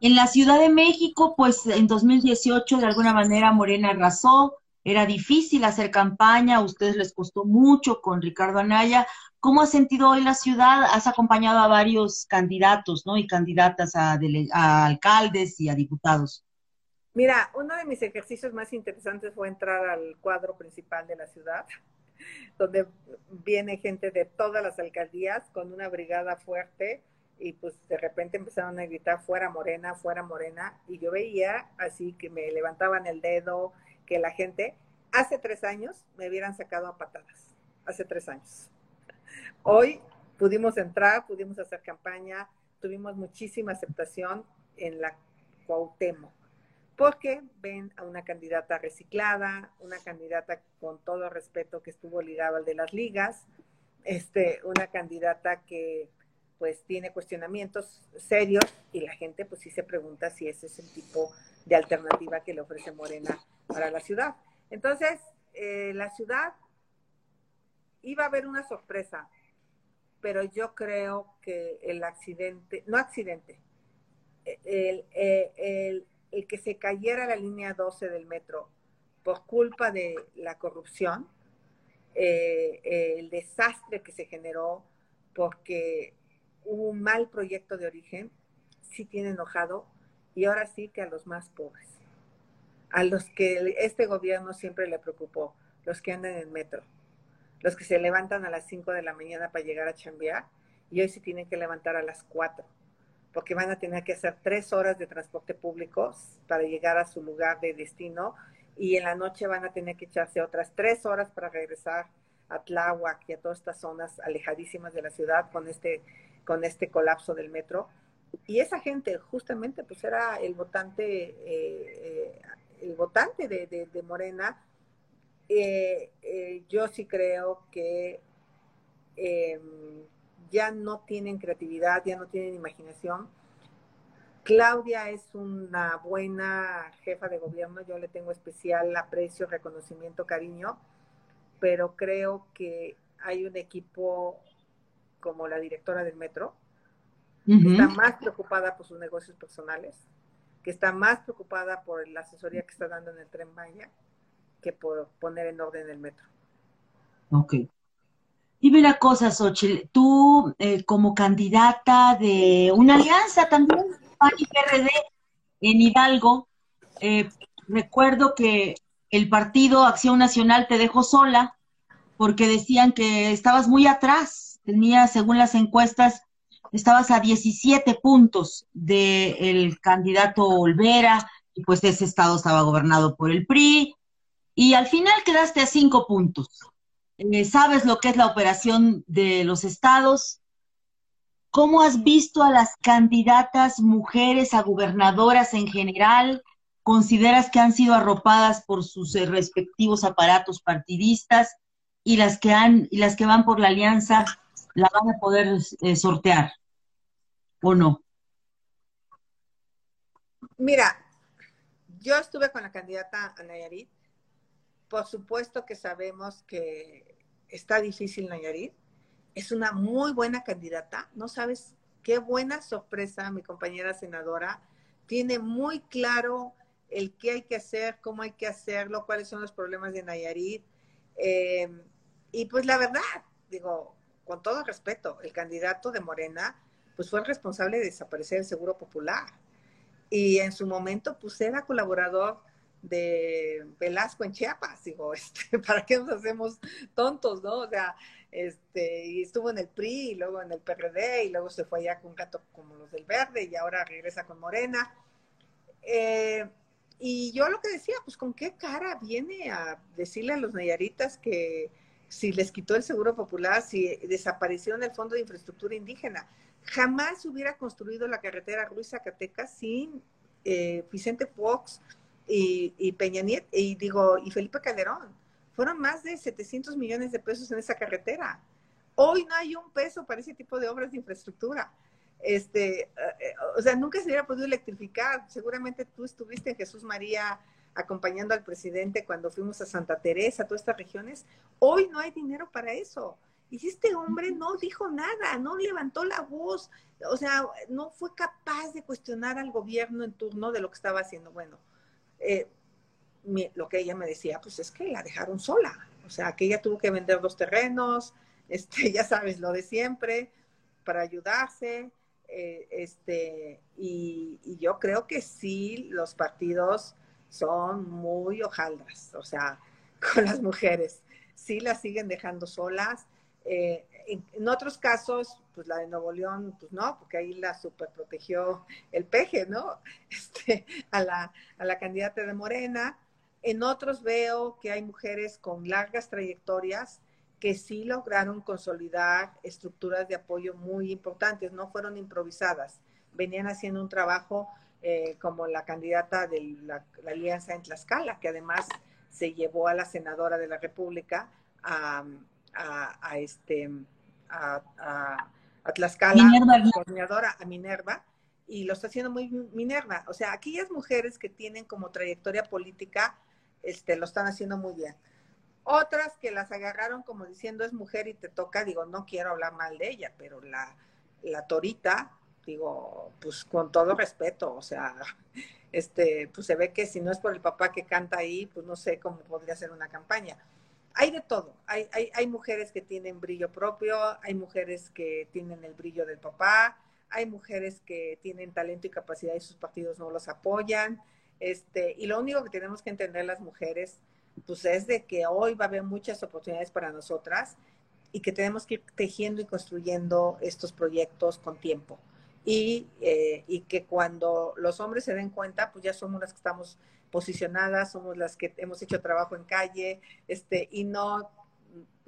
En la Ciudad de México, pues en 2018 de alguna manera Morena arrasó, era difícil hacer campaña, a ustedes les costó mucho con Ricardo Anaya. ¿Cómo ha sentido hoy la ciudad? Has acompañado a varios candidatos, ¿no? Y candidatas a, a alcaldes y a diputados. Mira, uno de mis ejercicios más interesantes fue entrar al cuadro principal de la ciudad donde viene gente de todas las alcaldías con una brigada fuerte y pues de repente empezaron a gritar fuera morena, fuera morena y yo veía así que me levantaban el dedo, que la gente, hace tres años me hubieran sacado a patadas, hace tres años. Hoy pudimos entrar, pudimos hacer campaña, tuvimos muchísima aceptación en la Cuauhtémoc porque ven a una candidata reciclada, una candidata con todo respeto que estuvo ligada al de las ligas, este, una candidata que pues tiene cuestionamientos serios y la gente pues sí se pregunta si ese es el tipo de alternativa que le ofrece Morena para la ciudad. Entonces, eh, la ciudad iba a haber una sorpresa, pero yo creo que el accidente, no accidente, el, el, el que se cayera la línea 12 del metro por culpa de la corrupción, eh, eh, el desastre que se generó porque hubo un mal proyecto de origen, sí tiene enojado y ahora sí que a los más pobres, a los que este gobierno siempre le preocupó, los que andan en el metro, los que se levantan a las 5 de la mañana para llegar a chambear y hoy se tienen que levantar a las 4 porque van a tener que hacer tres horas de transporte público para llegar a su lugar de destino y en la noche van a tener que echarse otras tres horas para regresar a Tláhuac y a todas estas zonas alejadísimas de la ciudad con este, con este colapso del metro. Y esa gente justamente pues era el votante, eh, eh, el votante de, Morena. Eh, yo sí creo que ya no tienen creatividad, ya no tienen imaginación. Claudia es una buena jefa de gobierno, yo le tengo especial aprecio, reconocimiento, cariño, pero creo que hay un equipo como la directora del metro, que está más preocupada por sus negocios personales, que está más preocupada por la asesoría que está dando en el tren Maya, que por poner en orden el metro. Ok. Dime una cosa, Xochitl, tú eh, como candidata de una alianza también, PAN y PRD, en Hidalgo, eh, recuerdo que el partido Acción Nacional te dejó sola porque decían que estabas muy atrás, tenía, según las encuestas, estabas a 17 puntos del candidato Olvera, y pues ese estado estaba gobernado por el PRI, y al final quedaste a 5 puntos. Eh, ¿Sabes lo que es la operación de los estados? ¿Cómo has visto a las candidatas mujeres a gobernadoras en general? ¿Consideras que han sido arropadas por sus eh, respectivos aparatos partidistas y las que han y las que van por la alianza la van a poder eh, sortear o no? Mira, yo estuve con la candidata Nayarit. Por supuesto que sabemos que está difícil Nayarit. Es una muy buena candidata. No sabes qué buena sorpresa mi compañera senadora. Tiene muy claro el qué hay que hacer, cómo hay que hacerlo, cuáles son los problemas de Nayarit. Eh, y pues la verdad, digo, con todo respeto, el candidato de Morena, pues fue el responsable de desaparecer el Seguro Popular. Y en su momento, pues era colaborador de Velasco en Chiapas, digo, este, ¿para qué nos hacemos tontos, no? O sea, este, y estuvo en el PRI, y luego en el PRD, y luego se fue allá con gato como los del Verde, y ahora regresa con Morena. Eh, y yo lo que decía, pues con qué cara viene a decirle a los nayaritas que si les quitó el seguro popular, si desaparecieron el fondo de infraestructura indígena. Jamás hubiera construido la carretera Ruiz Zacatecas sin eh, Vicente Fox y, Peña Nieto, y digo, y Felipe Calderón. Fueron más de 700 millones de pesos en esa carretera. Hoy no hay un peso para ese tipo de obras de infraestructura este, eh, eh, o sea, nunca se hubiera podido electrificar. Seguramente tú estuviste en Jesús María acompañando al presidente cuando fuimos a Santa Teresa, todas estas regiones. Hoy no hay dinero para eso. Y este hombre no dijo nada, no levantó la voz, o sea, no fue capaz de cuestionar al gobierno en turno de lo que estaba haciendo. Bueno, eh, lo que ella me decía, pues es que la dejaron sola, o sea, que ella tuvo que vender dos terrenos, este, ya sabes, lo de siempre, para ayudarse. Eh, este, y, yo creo que sí, los partidos son muy hojaldras, o sea, con las mujeres, sí las siguen dejando solas. Eh, en, otros casos, pues la de Nuevo León, pues no, porque ahí la super protegió el peje, ¿no? Este, a, la, a la candidata de Morena. En otros veo que hay mujeres con largas trayectorias que sí lograron consolidar estructuras de apoyo muy importantes, no fueron improvisadas, venían haciendo un trabajo eh, como la candidata de la, Alianza en Tlaxcala, que además se llevó a la senadora de la República a, este, a, Tlaxcala, coordinadora, a Minerva, y lo está haciendo muy Minerva. O sea, aquellas mujeres que tienen como trayectoria política, este, lo están haciendo muy bien. Otras que las agarraron como diciendo es mujer y te toca, digo, no quiero hablar mal de ella, pero la, la torita, digo, pues con todo respeto, o sea, este, pues se ve que si no es por el papá que canta ahí, pues no sé cómo podría ser una campaña. Hay de todo, hay, hay, mujeres que tienen brillo propio, hay mujeres que tienen el brillo del papá, hay mujeres que tienen talento y capacidad y sus partidos no los apoyan, este, y lo único que tenemos que entender las mujeres pues es de que hoy va a haber muchas oportunidades para nosotras y que tenemos que ir tejiendo y construyendo estos proyectos con tiempo. Y, eh, y, que cuando los hombres se den cuenta, pues ya somos las que estamos posicionadas, somos las que hemos hecho trabajo en calle, este, y no,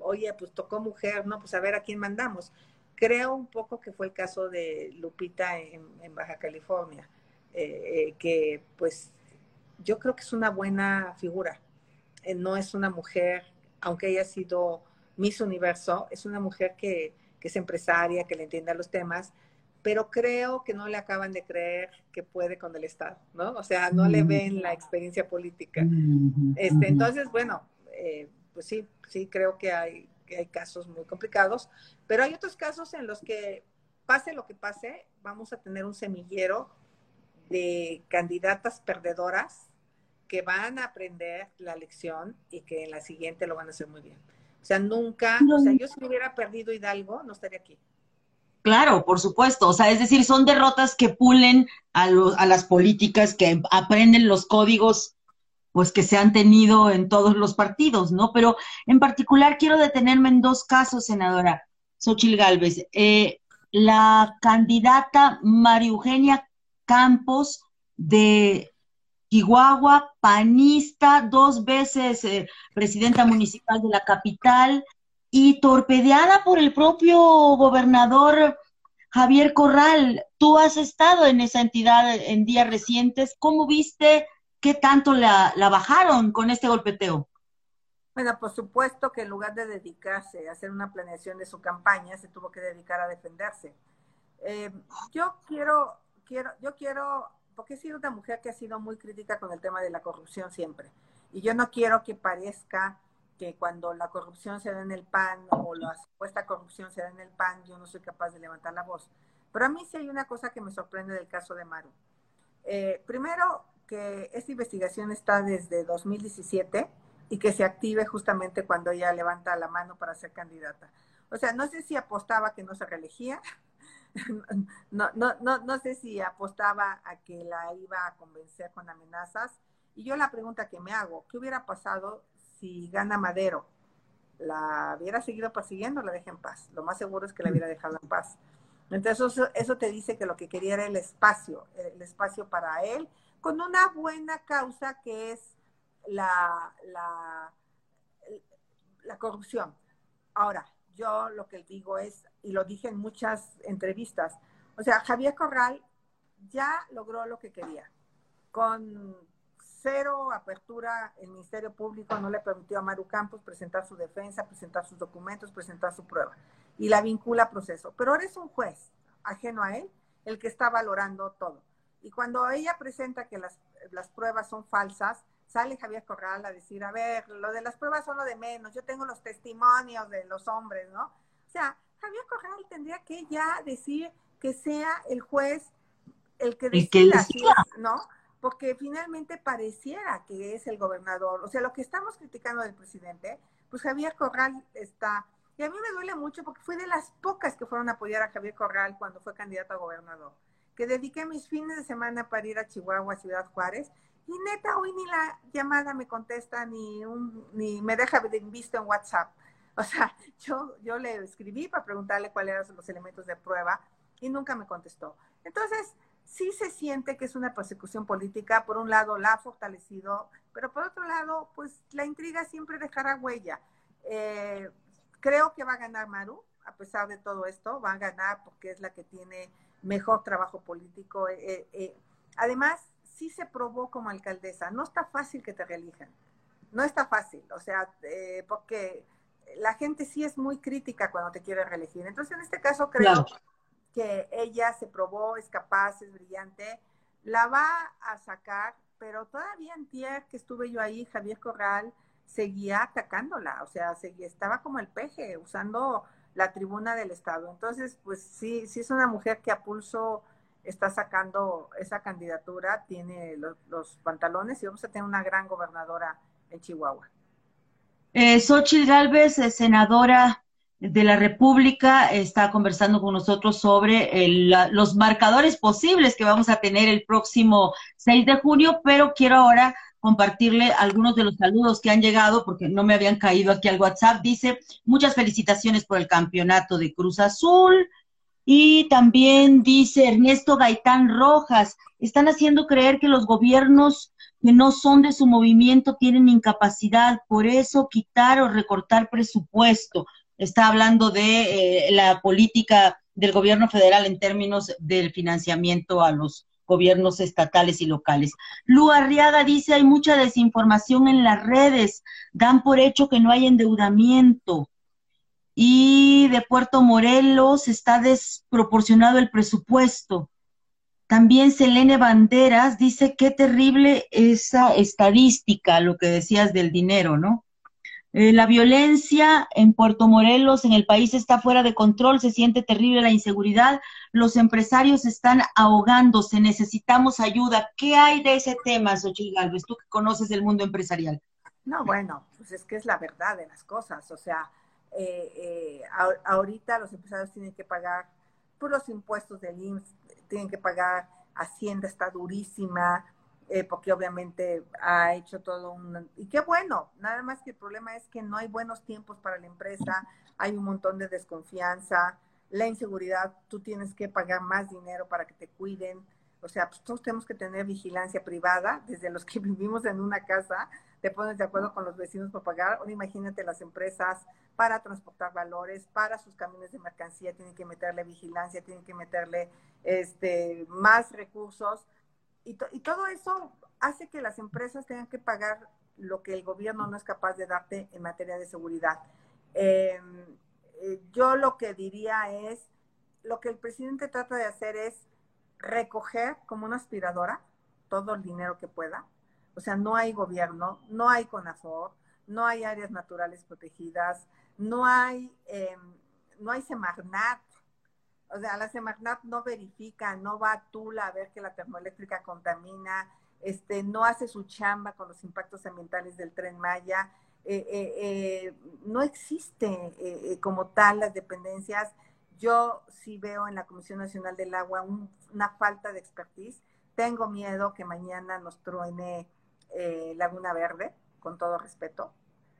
oye, pues tocó mujer, no, pues a ver a quién mandamos. Creo un poco que fue el caso de Lupita en, Baja California, eh, eh, que pues yo creo que es una buena figura. Eh, no es una mujer, aunque haya sido Miss Universo, es una mujer que, es empresaria, que le entiende los temas, pero creo que no le acaban de creer que puede con el Estado, ¿no? O sea, no le ven la experiencia política. Este, entonces, bueno, eh, pues sí, sí creo que hay, que hay casos muy complicados, pero hay otros casos en los que, pase lo que pase, vamos a tener un semillero de candidatas perdedoras que van a aprender la lección y que en la siguiente lo van a hacer muy bien. O sea, nunca, o sea, yo si hubiera perdido Hidalgo, no estaría aquí. Claro, por supuesto. O sea, es decir, son derrotas que pulen a, los, a las políticas, que aprenden los códigos, pues que se han tenido en todos los partidos, ¿no? Pero en particular quiero detenerme en dos casos, senadora Xochil Gálvez. Eh, la candidata María Eugenia Campos de Chihuahua, panista, dos veces eh, presidenta municipal de la capital y torpedeada por el propio gobernador Javier Corral. Tú has estado en esa entidad en días recientes. ¿Cómo viste qué tanto la, bajaron con este golpeteo? Bueno, por supuesto que en lugar de dedicarse a hacer una planeación de su campaña, se tuvo que dedicar a defenderse. Eh, yo quiero, quiero, yo quiero, porque he sido una mujer que ha sido muy crítica con el tema de la corrupción siempre. Y yo no quiero que parezca que cuando la corrupción se da en el PAN o la supuesta corrupción se da en el PAN, yo no soy capaz de levantar la voz. Pero a mí sí hay una cosa que me sorprende del caso de Maru. Eh, primero, que esta investigación está desde 2017 y que se active justamente cuando ella levanta la mano para ser candidata. O sea, no sé si apostaba que no se reelegía, no, no, no, no sé si apostaba a que la iba a convencer con amenazas. Y yo la pregunta que me hago, ¿qué hubiera pasado si gana Madero? ¿La hubiera seguido persiguiendo la deja en paz? Lo más seguro es que la hubiera dejado en paz. Entonces eso, eso te dice que lo que quería era el espacio, el espacio para él, con una buena causa que es la, la, la corrupción. Ahora, yo lo que digo es, y lo dije en muchas entrevistas, o sea, Javier Corral ya logró lo que quería. Con cero apertura, el Ministerio Público no le permitió a Maru Campos presentar su defensa, presentar sus documentos, presentar su prueba. Y la vincula a proceso. Pero ahora es un juez, ajeno a él, el que está valorando todo. Y cuando ella presenta que las, las pruebas son falsas, sale Javier Corral a decir, a ver, lo de las pruebas son lo de menos, yo tengo los testimonios de los hombres, ¿no? O sea, Javier Corral tendría que ya decir que sea el juez el que decida, ¿no? Porque finalmente pareciera que es el gobernador. O sea, lo que estamos criticando del presidente, pues Javier Corral está... Y a mí me duele mucho porque fue de las pocas que fueron a apoyar a Javier Corral cuando fue candidato a gobernador. Que dediqué mis fines de semana para ir a Chihuahua, Ciudad Juárez, y neta, hoy ni la llamada me contesta, ni, un, ni me deja de visto en WhatsApp. O sea, yo, yo le escribí para preguntarle cuáles eran los elementos de prueba y nunca me contestó. Entonces, sí se siente que es una persecución política. Por un lado, la ha fortalecido, pero por otro lado, pues la intriga siempre dejará huella. Eh, creo que va a ganar Maru, a pesar de todo esto, va a ganar porque es la que tiene mejor trabajo político. Eh, eh, además, sí se probó como alcaldesa. No está fácil que te reelijan. No está fácil, o sea, eh, porque la gente sí es muy crítica cuando te quiere reelegir. Entonces, en este caso, creo que ella se probó, es capaz, es brillante, la va a sacar, pero todavía en tierra que estuve yo ahí, Javier Corral seguía atacándola, o sea, seguía, estaba como el peje, usando la tribuna del Estado. Entonces, pues sí, sí es una mujer que a pulso está sacando esa candidatura, tiene los, pantalones y vamos a tener una gran gobernadora en Chihuahua. Eh, Xochitl Galvez, senadora de la República, está conversando con nosotros sobre los marcadores posibles que vamos a tener el próximo 6 de junio, pero quiero ahora compartirle algunos de los saludos que han llegado porque no me habían caído aquí al WhatsApp. Dice, muchas felicitaciones por el campeonato de Cruz Azul. Y también dice Ernesto Gaitán Rojas, están haciendo creer que los gobiernos que no son de su movimiento tienen incapacidad, por eso quitar o recortar presupuesto. Está hablando de eh, la política del gobierno federal en términos del financiamiento a los gobiernos estatales y locales. Lu Arriaga dice, hay mucha desinformación en las redes, dan por hecho que no hay endeudamiento y de Puerto Morelos está desproporcionado el presupuesto. También Selene Banderas dice qué terrible esa estadística, lo que decías del dinero, ¿no? Eh, la violencia en Puerto Morelos, en el país, está fuera de control, se siente terrible la inseguridad, los empresarios están ahogándose, necesitamos ayuda. ¿Qué hay de ese tema, Xochitl Galvez, tú que conoces el mundo empresarial? No, bueno, pues es que es la verdad de las cosas, o sea, eh, eh ahorita los empresarios tienen que pagar por los impuestos del IMSS, tienen que pagar, Hacienda está durísima, eh, porque obviamente ha hecho todo un... Y qué bueno, nada más que el problema es que no hay buenos tiempos para la empresa, hay un montón de desconfianza, la inseguridad, tú tienes que pagar más dinero para que te cuiden. O sea, pues todos tenemos que tener vigilancia privada, desde los que vivimos en una casa, te pones de acuerdo con los vecinos para pagar. Ahora imagínate las empresas para transportar valores, para sus camiones de mercancía, tienen que meterle vigilancia, tienen que meterle este, más recursos. Y, y todo eso hace que las empresas tengan que pagar lo que el gobierno no es capaz de darte en materia de seguridad. Em, eh, yo lo que diría es, lo que el presidente trata de hacer es recoger como una aspiradora todo el dinero que pueda. O sea, no hay gobierno, no hay CONAFOR, no hay áreas naturales protegidas, no hay, eh, no hay Semarnat. O sea, la Semarnat no verifica, no va a Tula a ver que la termoeléctrica contamina, este, no hace su chamba con los impactos ambientales del tren Maya. Eh, eh, eh, no existe como tal las dependencias. Yo sí veo en la Comisión Nacional del Agua una falta de expertise. Tengo miedo que mañana nos truene Laguna Verde, con todo respeto,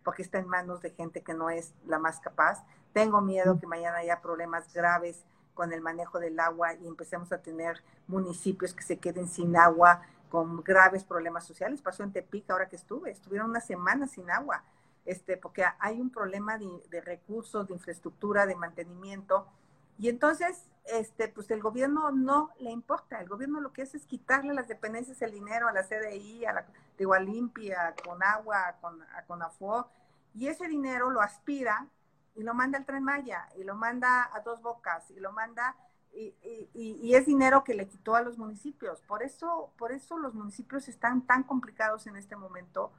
porque está en manos de gente que no es la más capaz. Tengo miedo que mañana haya problemas graves con el manejo del agua y empecemos a tener municipios que se queden sin agua con graves problemas sociales. Pasó en Tepic ahora que estuve, estuvieron una semana sin agua, este, porque hay un problema de, recursos, de infraestructura, de mantenimiento. Y entonces, este, pues el gobierno no le importa. El gobierno lo que hace es quitarle las dependencias, el dinero a la CDI, a la de Limpia, con agua, con, a Conafo, y ese dinero lo aspira y lo manda al Tren Maya, y lo manda a Dos Bocas, y lo manda y, es dinero que le quitó a los municipios. Por eso, por eso los municipios están tan complicados en este momento,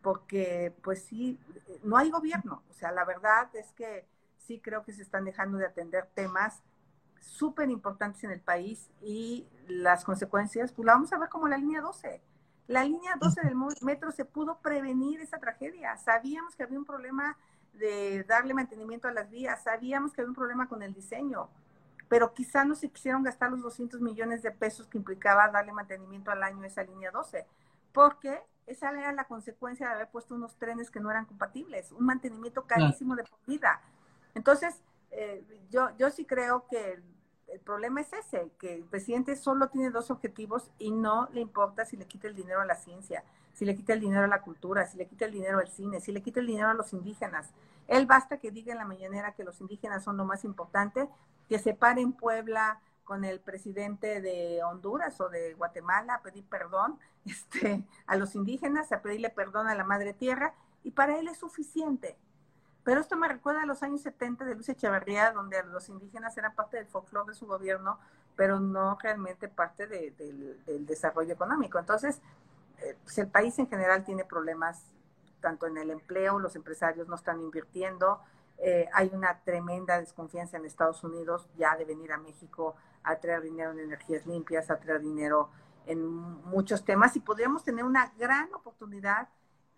porque pues sí, no hay gobierno. O sea, la verdad es que sí creo que se están dejando de atender temas súper importantes en el país y las consecuencias, pues la vamos a ver como la línea 12. La línea 12 del metro se pudo prevenir esa tragedia. Sabíamos que había un problema de darle mantenimiento a las vías, sabíamos que había un problema con el diseño pero quizá no se quisieron gastar los 200 millones de pesos que implicaba darle mantenimiento al año a esa línea 12, porque esa era la consecuencia de haber puesto unos trenes que no eran compatibles, un mantenimiento carísimo de por vida. Entonces, eh, yo, yo sí creo que el, el, problema es ese, que el presidente solo tiene dos objetivos y no le importa si le quita el dinero a la ciencia, si le quita el dinero a la cultura, si le quita el dinero al cine, si le quita el dinero a los indígenas. Él basta que diga en la mañanera que los indígenas son lo más importante que se pare en Puebla con el presidente de Honduras o de Guatemala a pedir perdón este, a los indígenas, a pedirle perdón a la madre tierra, y para él es suficiente. Pero esto me recuerda a los años 70 de Luz Echeverría, donde los indígenas eran parte del folclore de su gobierno, pero no realmente parte del desarrollo económico. Entonces, eh, pues el país en general tiene problemas, tanto en el empleo, los empresarios no están invirtiendo, eh, hay una tremenda desconfianza en Estados Unidos ya de venir a México a traer dinero en energías limpias, a traer dinero en muchos temas y podríamos tener una gran oportunidad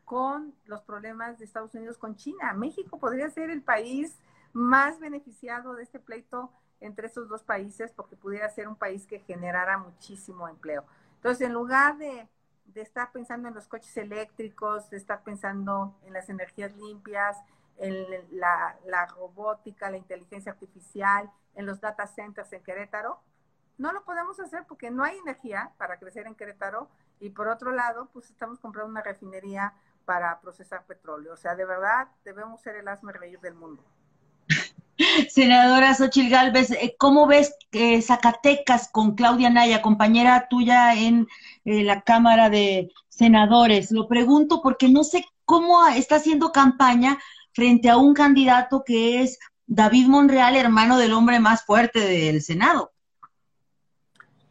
con los problemas de Estados Unidos con China. México podría ser el país más beneficiado de este pleito entre esos dos países porque pudiera ser un país que generara muchísimo empleo. Entonces, en lugar de, de estar pensando en los coches eléctricos, de estar pensando en las energías limpias, en la, la, robótica, la inteligencia artificial, en los data centers en Querétaro. No lo podemos hacer porque no hay energía para crecer en Querétaro y por otro lado, pues estamos comprando una refinería para procesar petróleo. O sea, de verdad debemos ser el asme reír del mundo. Senadora Xochil Gálvez, eh, ¿cómo ves que Zacatecas con Claudia Naya, compañera tuya en eh, la Cámara de Senadores? Lo pregunto porque no sé cómo está haciendo campaña frente a un candidato que es David Monreal, hermano del hombre más fuerte del Senado.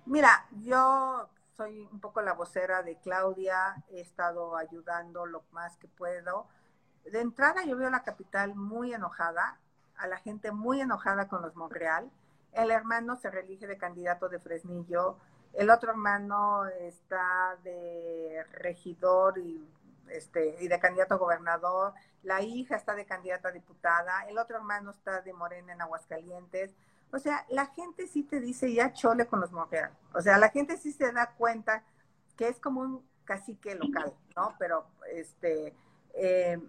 Mira, yo soy un poco la vocera de Claudia, he estado ayudando lo más que puedo. De entrada yo veo la capital muy enojada, a la gente muy enojada con los Monreal. El hermano se reelige de candidato de Fresnillo, el otro hermano está de regidor y este, y de candidato a gobernador, la hija está de candidata a diputada, el otro hermano está de Morena en Aguascalientes. O sea, la gente sí te dice ya chole con los mujeres. O sea, la gente sí se da cuenta que es como un cacique local, ¿no? Pero este, eh,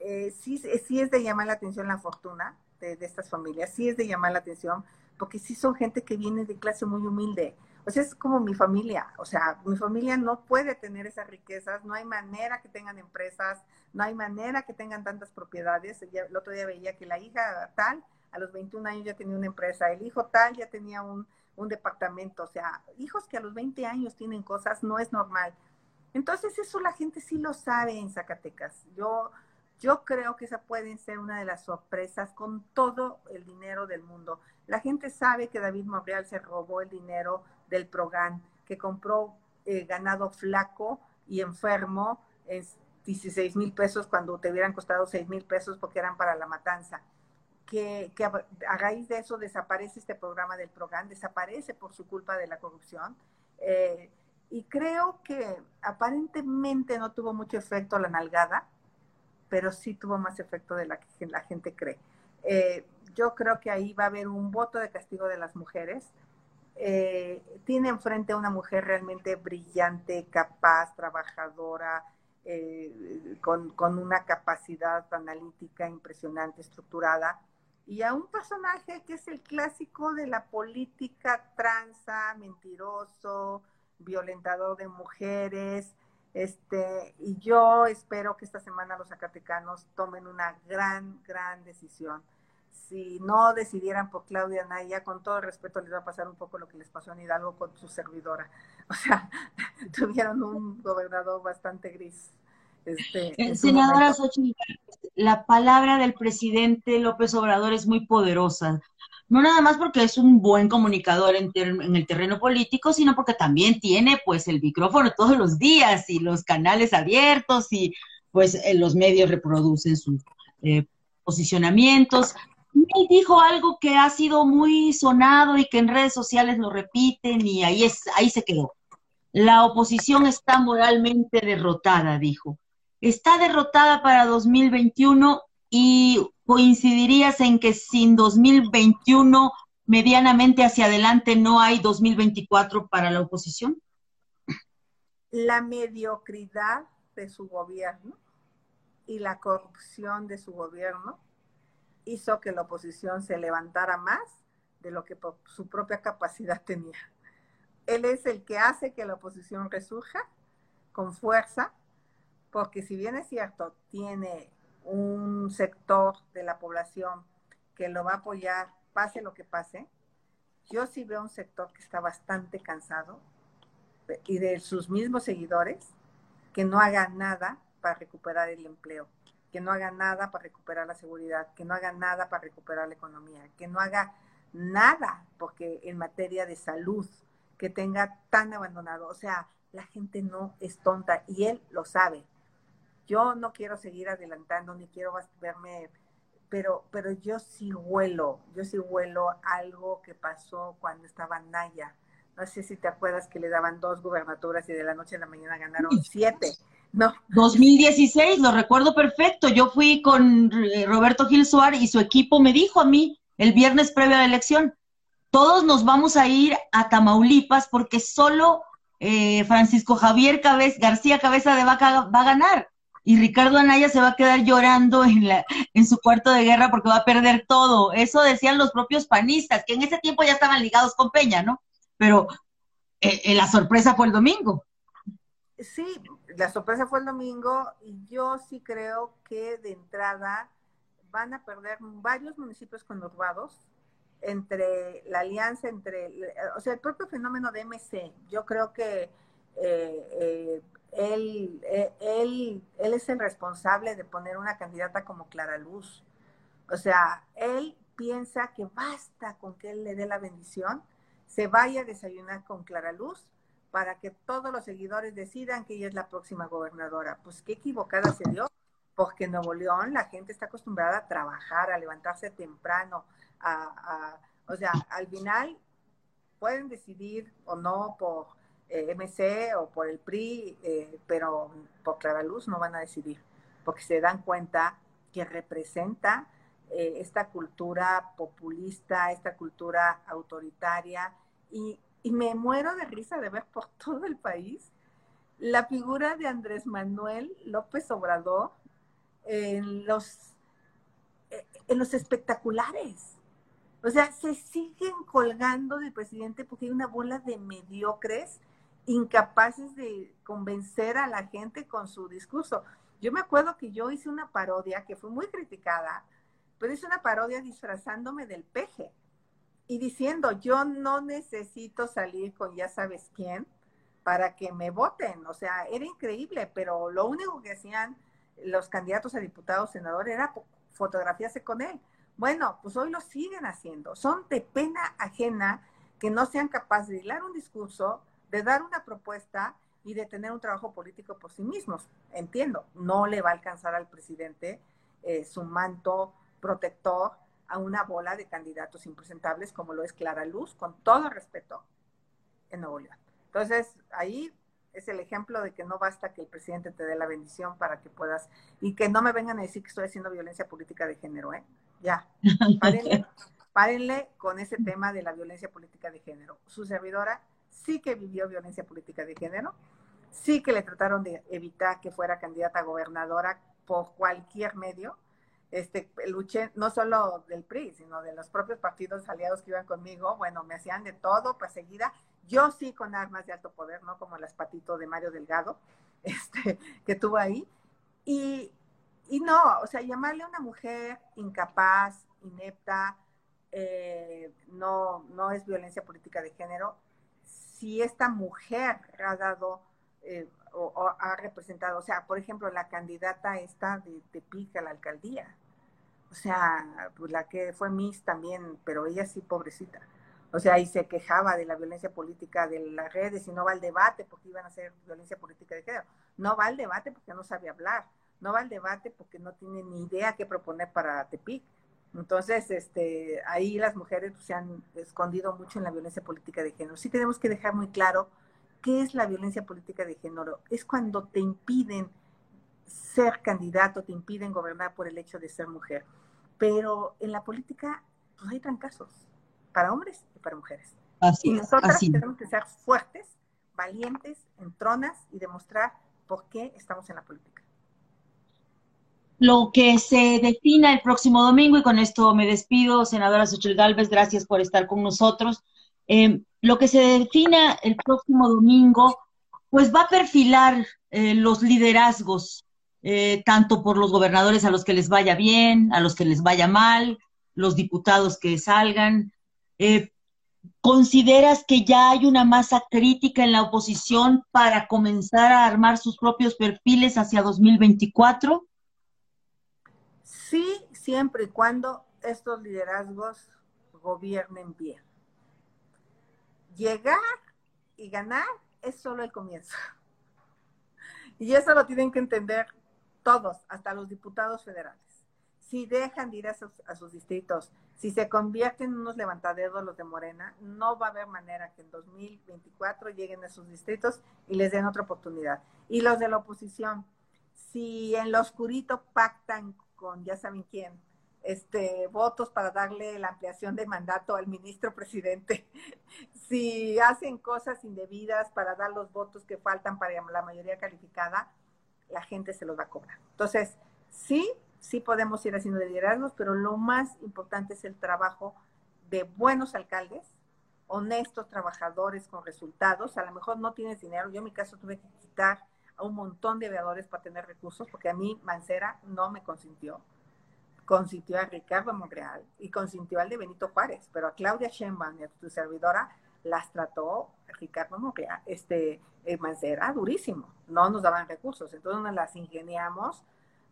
eh, sí, sí es de llamar la atención la fortuna. de, de, estas familias. Sí es de llamar la atención, porque sí son gente que viene de clase muy humilde. O sea, es como mi familia. O sea, mi familia no puede tener esas riquezas, no hay manera que tengan empresas, no hay manera que tengan tantas propiedades. El otro día veía que la hija tal, a los 21 años ya tenía una empresa, el hijo tal ya tenía un, un departamento. O sea, hijos que a los 20 años tienen cosas, no es normal. Entonces, eso la gente sí lo sabe en Zacatecas. Yo yo creo que esa puede ser una de las sorpresas con todo el dinero del mundo. La gente sabe que David Monreal se robó el dinero del Progan, que compró eh, ganado flaco y enfermo en 16 mil pesos cuando te hubieran costado 6 mil pesos porque eran para la matanza. Que, que, a raíz de eso desaparece este programa del Progan, desaparece por su culpa de la corrupción. Eh, y creo que aparentemente no tuvo mucho efecto la nalgada, pero sí tuvo más efecto de la que la gente cree. Eh, yo creo que ahí va a haber un voto de castigo de las mujeres. Eh, tiene enfrente a una mujer realmente brillante, capaz, trabajadora, eh, con, con, una capacidad analítica impresionante, estructurada, y a un personaje que es el clásico de la política tranza, mentiroso, violentador de mujeres, este, y yo espero que esta semana los zacatecanos tomen una gran, gran decisión. Si no decidieran por Claudia Naya, con todo respeto les va a pasar un poco lo que les pasó en Hidalgo con su servidora. O sea, tuvieron un gobernador bastante gris. Este, Senadora Xochitl, la palabra del presidente López Obrador es muy poderosa no nada más porque es un buen comunicador en, el terreno político, sino porque también tiene pues el micrófono todos los días y los canales abiertos y pues eh, los medios reproducen sus eh, posicionamientos. Él dijo algo que ha sido muy sonado y que en redes sociales lo repiten y ahí, es, ahí se quedó. La oposición está moralmente derrotada, dijo. Está derrotada para 2021 y coincidirías en que sin 2021 medianamente hacia adelante no hay 2024 para la oposición? La mediocridad de su gobierno y la corrupción de su gobierno hizo que la oposición se levantara más de lo que su propia capacidad tenía. Él es el que hace que la oposición resurja con fuerza, porque si bien es cierto, tiene un sector de la población que lo va a apoyar, pase lo que pase, yo sí veo un sector que está bastante cansado y de sus mismos seguidores que no haga nada para recuperar el empleo, que no haga nada para recuperar la seguridad, que no haga nada para recuperar la economía, que no haga nada porque en materia de salud, que tenga tan abandonado, o sea, la gente no es tonta y él lo sabe yo no quiero seguir adelantando ni quiero verme, pero, pero yo sí huelo, yo sí huelo algo que pasó cuando estaba Naya. No sé si te acuerdas que le daban dos gubernaturas y de la noche a la mañana ganaron siete. No. 2016, lo recuerdo perfecto. Yo fui con eh, Roberto Gil Suárez y su equipo me dijo a mí el viernes previo a la elección, todos nos vamos a ir a Tamaulipas porque solo eh, Francisco Javier García Cabeza de Vaca va a ganar y Ricardo Anaya se va a quedar llorando en, la, en su cuarto de guerra porque va a perder todo. Eso decían los propios panistas, que en ese tiempo ya estaban ligados con Peña, ¿no? Pero eh, eh, la sorpresa fue el domingo. Sí, la sorpresa fue el domingo y yo sí creo que de entrada van a perder varios municipios conurbados entre la alianza entre, o sea, el propio fenómeno de MC. Yo creo que eh, él, eh, él, él es el responsable de poner una candidata como Clara Luz. O sea, él piensa que basta con que él le dé la bendición, se vaya a desayunar con Clara Luz para que todos los seguidores decidan que ella es la próxima gobernadora. Pues qué equivocada se dio, porque en Nuevo León la gente está acostumbrada a trabajar, a levantarse temprano, a o sea, al final pueden decidir o no por eh, MC o por el PRI, eh, pero por Clara Luz no van a decidir, porque se dan cuenta que representa eh, esta cultura populista, esta cultura autoritaria, y, y me muero de risa de ver por todo el país la figura de Andrés Manuel López Obrador en los en los espectaculares. O sea, se siguen colgando del presidente porque hay una bola de mediocres incapaces de convencer a la gente con su discurso. Yo me acuerdo que yo hice una parodia que fue muy criticada, pero hice una parodia disfrazándome del peje y diciendo, yo no necesito salir con ya sabes quién para que me voten. O sea, era increíble, pero lo único que hacían los candidatos a diputados, senadores, era fotografiarse con él. Bueno, pues hoy lo siguen haciendo. Son de pena ajena que no sean capaces de hilar un discurso, de dar una propuesta y de tener un trabajo político por sí mismos. Entiendo, no le va a alcanzar al presidente eh, su manto protector a una bola de candidatos impresentables como lo es Clara Luz, con todo respeto, en Nuevo León. Entonces, ahí es el ejemplo de que no basta que el presidente te dé la bendición para que puedas, y que no me vengan a decir que estoy haciendo violencia política de género, ¿eh? Ya, párenle, párenle con ese tema de la violencia política de género. Su servidora sí que vivió violencia política de género, sí que le trataron de evitar que fuera candidata a gobernadora por cualquier medio. Este, luché no solo del PRI, sino de los propios partidos aliados que iban conmigo. Bueno, me hacían de todo perseguida. Yo sí con armas de alto poder, no como las patitos de Mario Delgado, este, que tuvo ahí. Y, y no, o sea, llamarle a una mujer incapaz, inepta, eh, no, no es violencia política de género, si esta mujer ha dado eh, o, ha representado, o sea, por ejemplo, la candidata esta de Tepic a la alcaldía, o sea, pues la que fue Miss también, pero ella sí, pobrecita. O sea, y se quejaba de la violencia política de las redes y no va al debate porque iban a hacer violencia política de género. No va al debate porque no sabe hablar. No va al debate porque no tiene ni idea qué proponer para Tepic. Entonces, este, ahí las mujeres pues, se han escondido mucho en la violencia política de género. Sí tenemos que dejar muy claro qué es la violencia política de género. Es cuando te impiden ser candidato, te impiden gobernar por el hecho de ser mujer. Pero en la política, pues hay trancazos para hombres y para mujeres. Así y nosotras tenemos que ser fuertes, valientes, entronas y demostrar por qué estamos en la política lo que se defina el próximo domingo, y con esto me despido, senadora Xochitl Galvez, gracias por estar con nosotros. Eh, lo que se defina el próximo domingo, pues va a perfilar eh, los liderazgos, eh, tanto por los gobernadores a los que les vaya bien, a los que les vaya mal, los diputados que salgan. ¿Consideras que ya hay una masa crítica en la oposición para comenzar a armar sus propios perfiles hacia 2024? Sí, siempre y cuando estos liderazgos gobiernen bien. Llegar y ganar es solo el comienzo. Y eso lo tienen que entender todos, hasta los diputados federales. Si dejan de ir a sus, distritos, si se convierten en unos levantaderos los de Morena, no va a haber manera que en 2024 lleguen a sus distritos y les den otra oportunidad. Y los de la oposición, si en lo oscurito pactan con ya saben quién, este, votos para darle la ampliación de mandato al ministro presidente, si hacen cosas indebidas para dar los votos que faltan para la mayoría calificada, la gente se los va a cobrar. Entonces, sí, sí podemos ir haciendo liderazgos, pero lo más importante es el trabajo de buenos alcaldes, honestos trabajadores con resultados. A lo mejor no tienes dinero. Yo en mi caso tuve que quitar un montón de aviadores para tener recursos, porque a mí Mancera no me consintió. Consintió a Ricardo Monreal y consintió al de Benito Juárez, pero a Claudia Sheinbaum y a tu servidora las trató Ricardo Monreal, este, eh, Mancera durísimo. No nos daban recursos, entonces nos las ingeniamos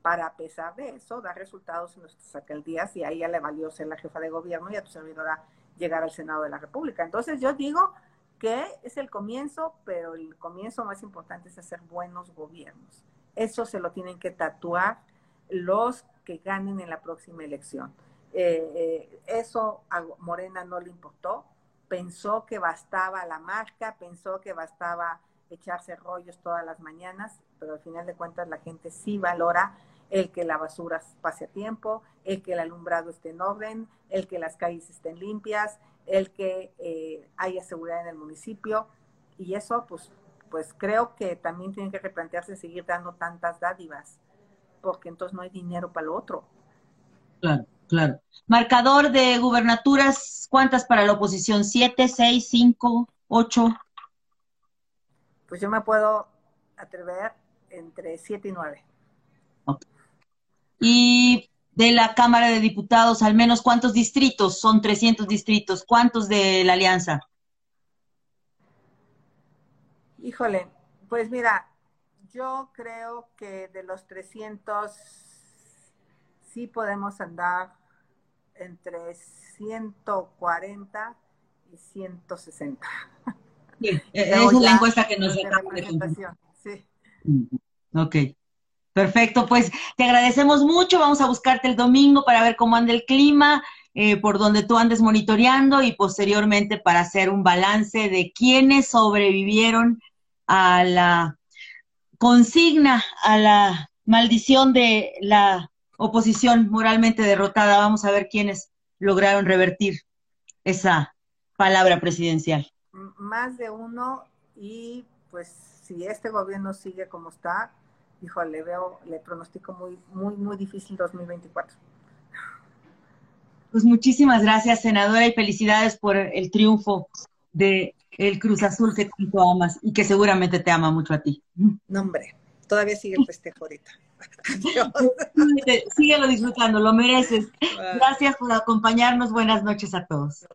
para, a pesar de eso, dar resultados en nuestras alcaldías y a ella le valió ser la jefa de gobierno y a tu servidora llegar al Senado de la República. Entonces yo digo, que es el comienzo, pero el comienzo más importante es hacer buenos gobiernos. Eso se lo tienen que tatuar los que ganen en la próxima elección. Eh, eh, eso a Morena no le importó, pensó que bastaba la marca, pensó que bastaba echarse rollos todas las mañanas, pero al final de cuentas la gente sí valora el que la basura pase a tiempo, el que el alumbrado esté en orden, el que las calles estén limpias, el que eh, haya seguridad en el municipio y eso pues, pues creo que también tienen que replantearse seguir dando tantas dádivas porque entonces no hay dinero para lo otro. Claro, claro. Marcador de gubernaturas, ¿cuántas para la oposición? ¿Siete, seis, cinco, ocho? Pues yo me puedo atrever entre siete y nueve. Y de la Cámara de Diputados, al menos cuántos distritos, son 300 distritos, ¿cuántos de la alianza? Híjole, pues mira, yo creo que de los 300 sí podemos andar entre 140 y 160. Sí, esa es la encuesta que nos de Sí. Ok. Perfecto, pues te agradecemos mucho. Vamos a buscarte el domingo para ver cómo anda el clima, eh, por donde tú andes monitoreando y posteriormente para hacer un balance de quiénes sobrevivieron a la consigna, a la maldición de la oposición moralmente derrotada. Vamos a ver quiénes lograron revertir esa palabra presidencial. Más de uno y pues si este gobierno sigue como está, híjole, le veo, le pronostico muy, muy, muy difícil 2024. Pues muchísimas gracias, senadora, y felicidades por el triunfo de el Cruz Azul que tanto amas y que seguramente te ama mucho a ti. No, hombre, todavía sigue el festejo ahorita. Síguelo disfrutando, lo mereces. Gracias por acompañarnos. Buenas noches a todos.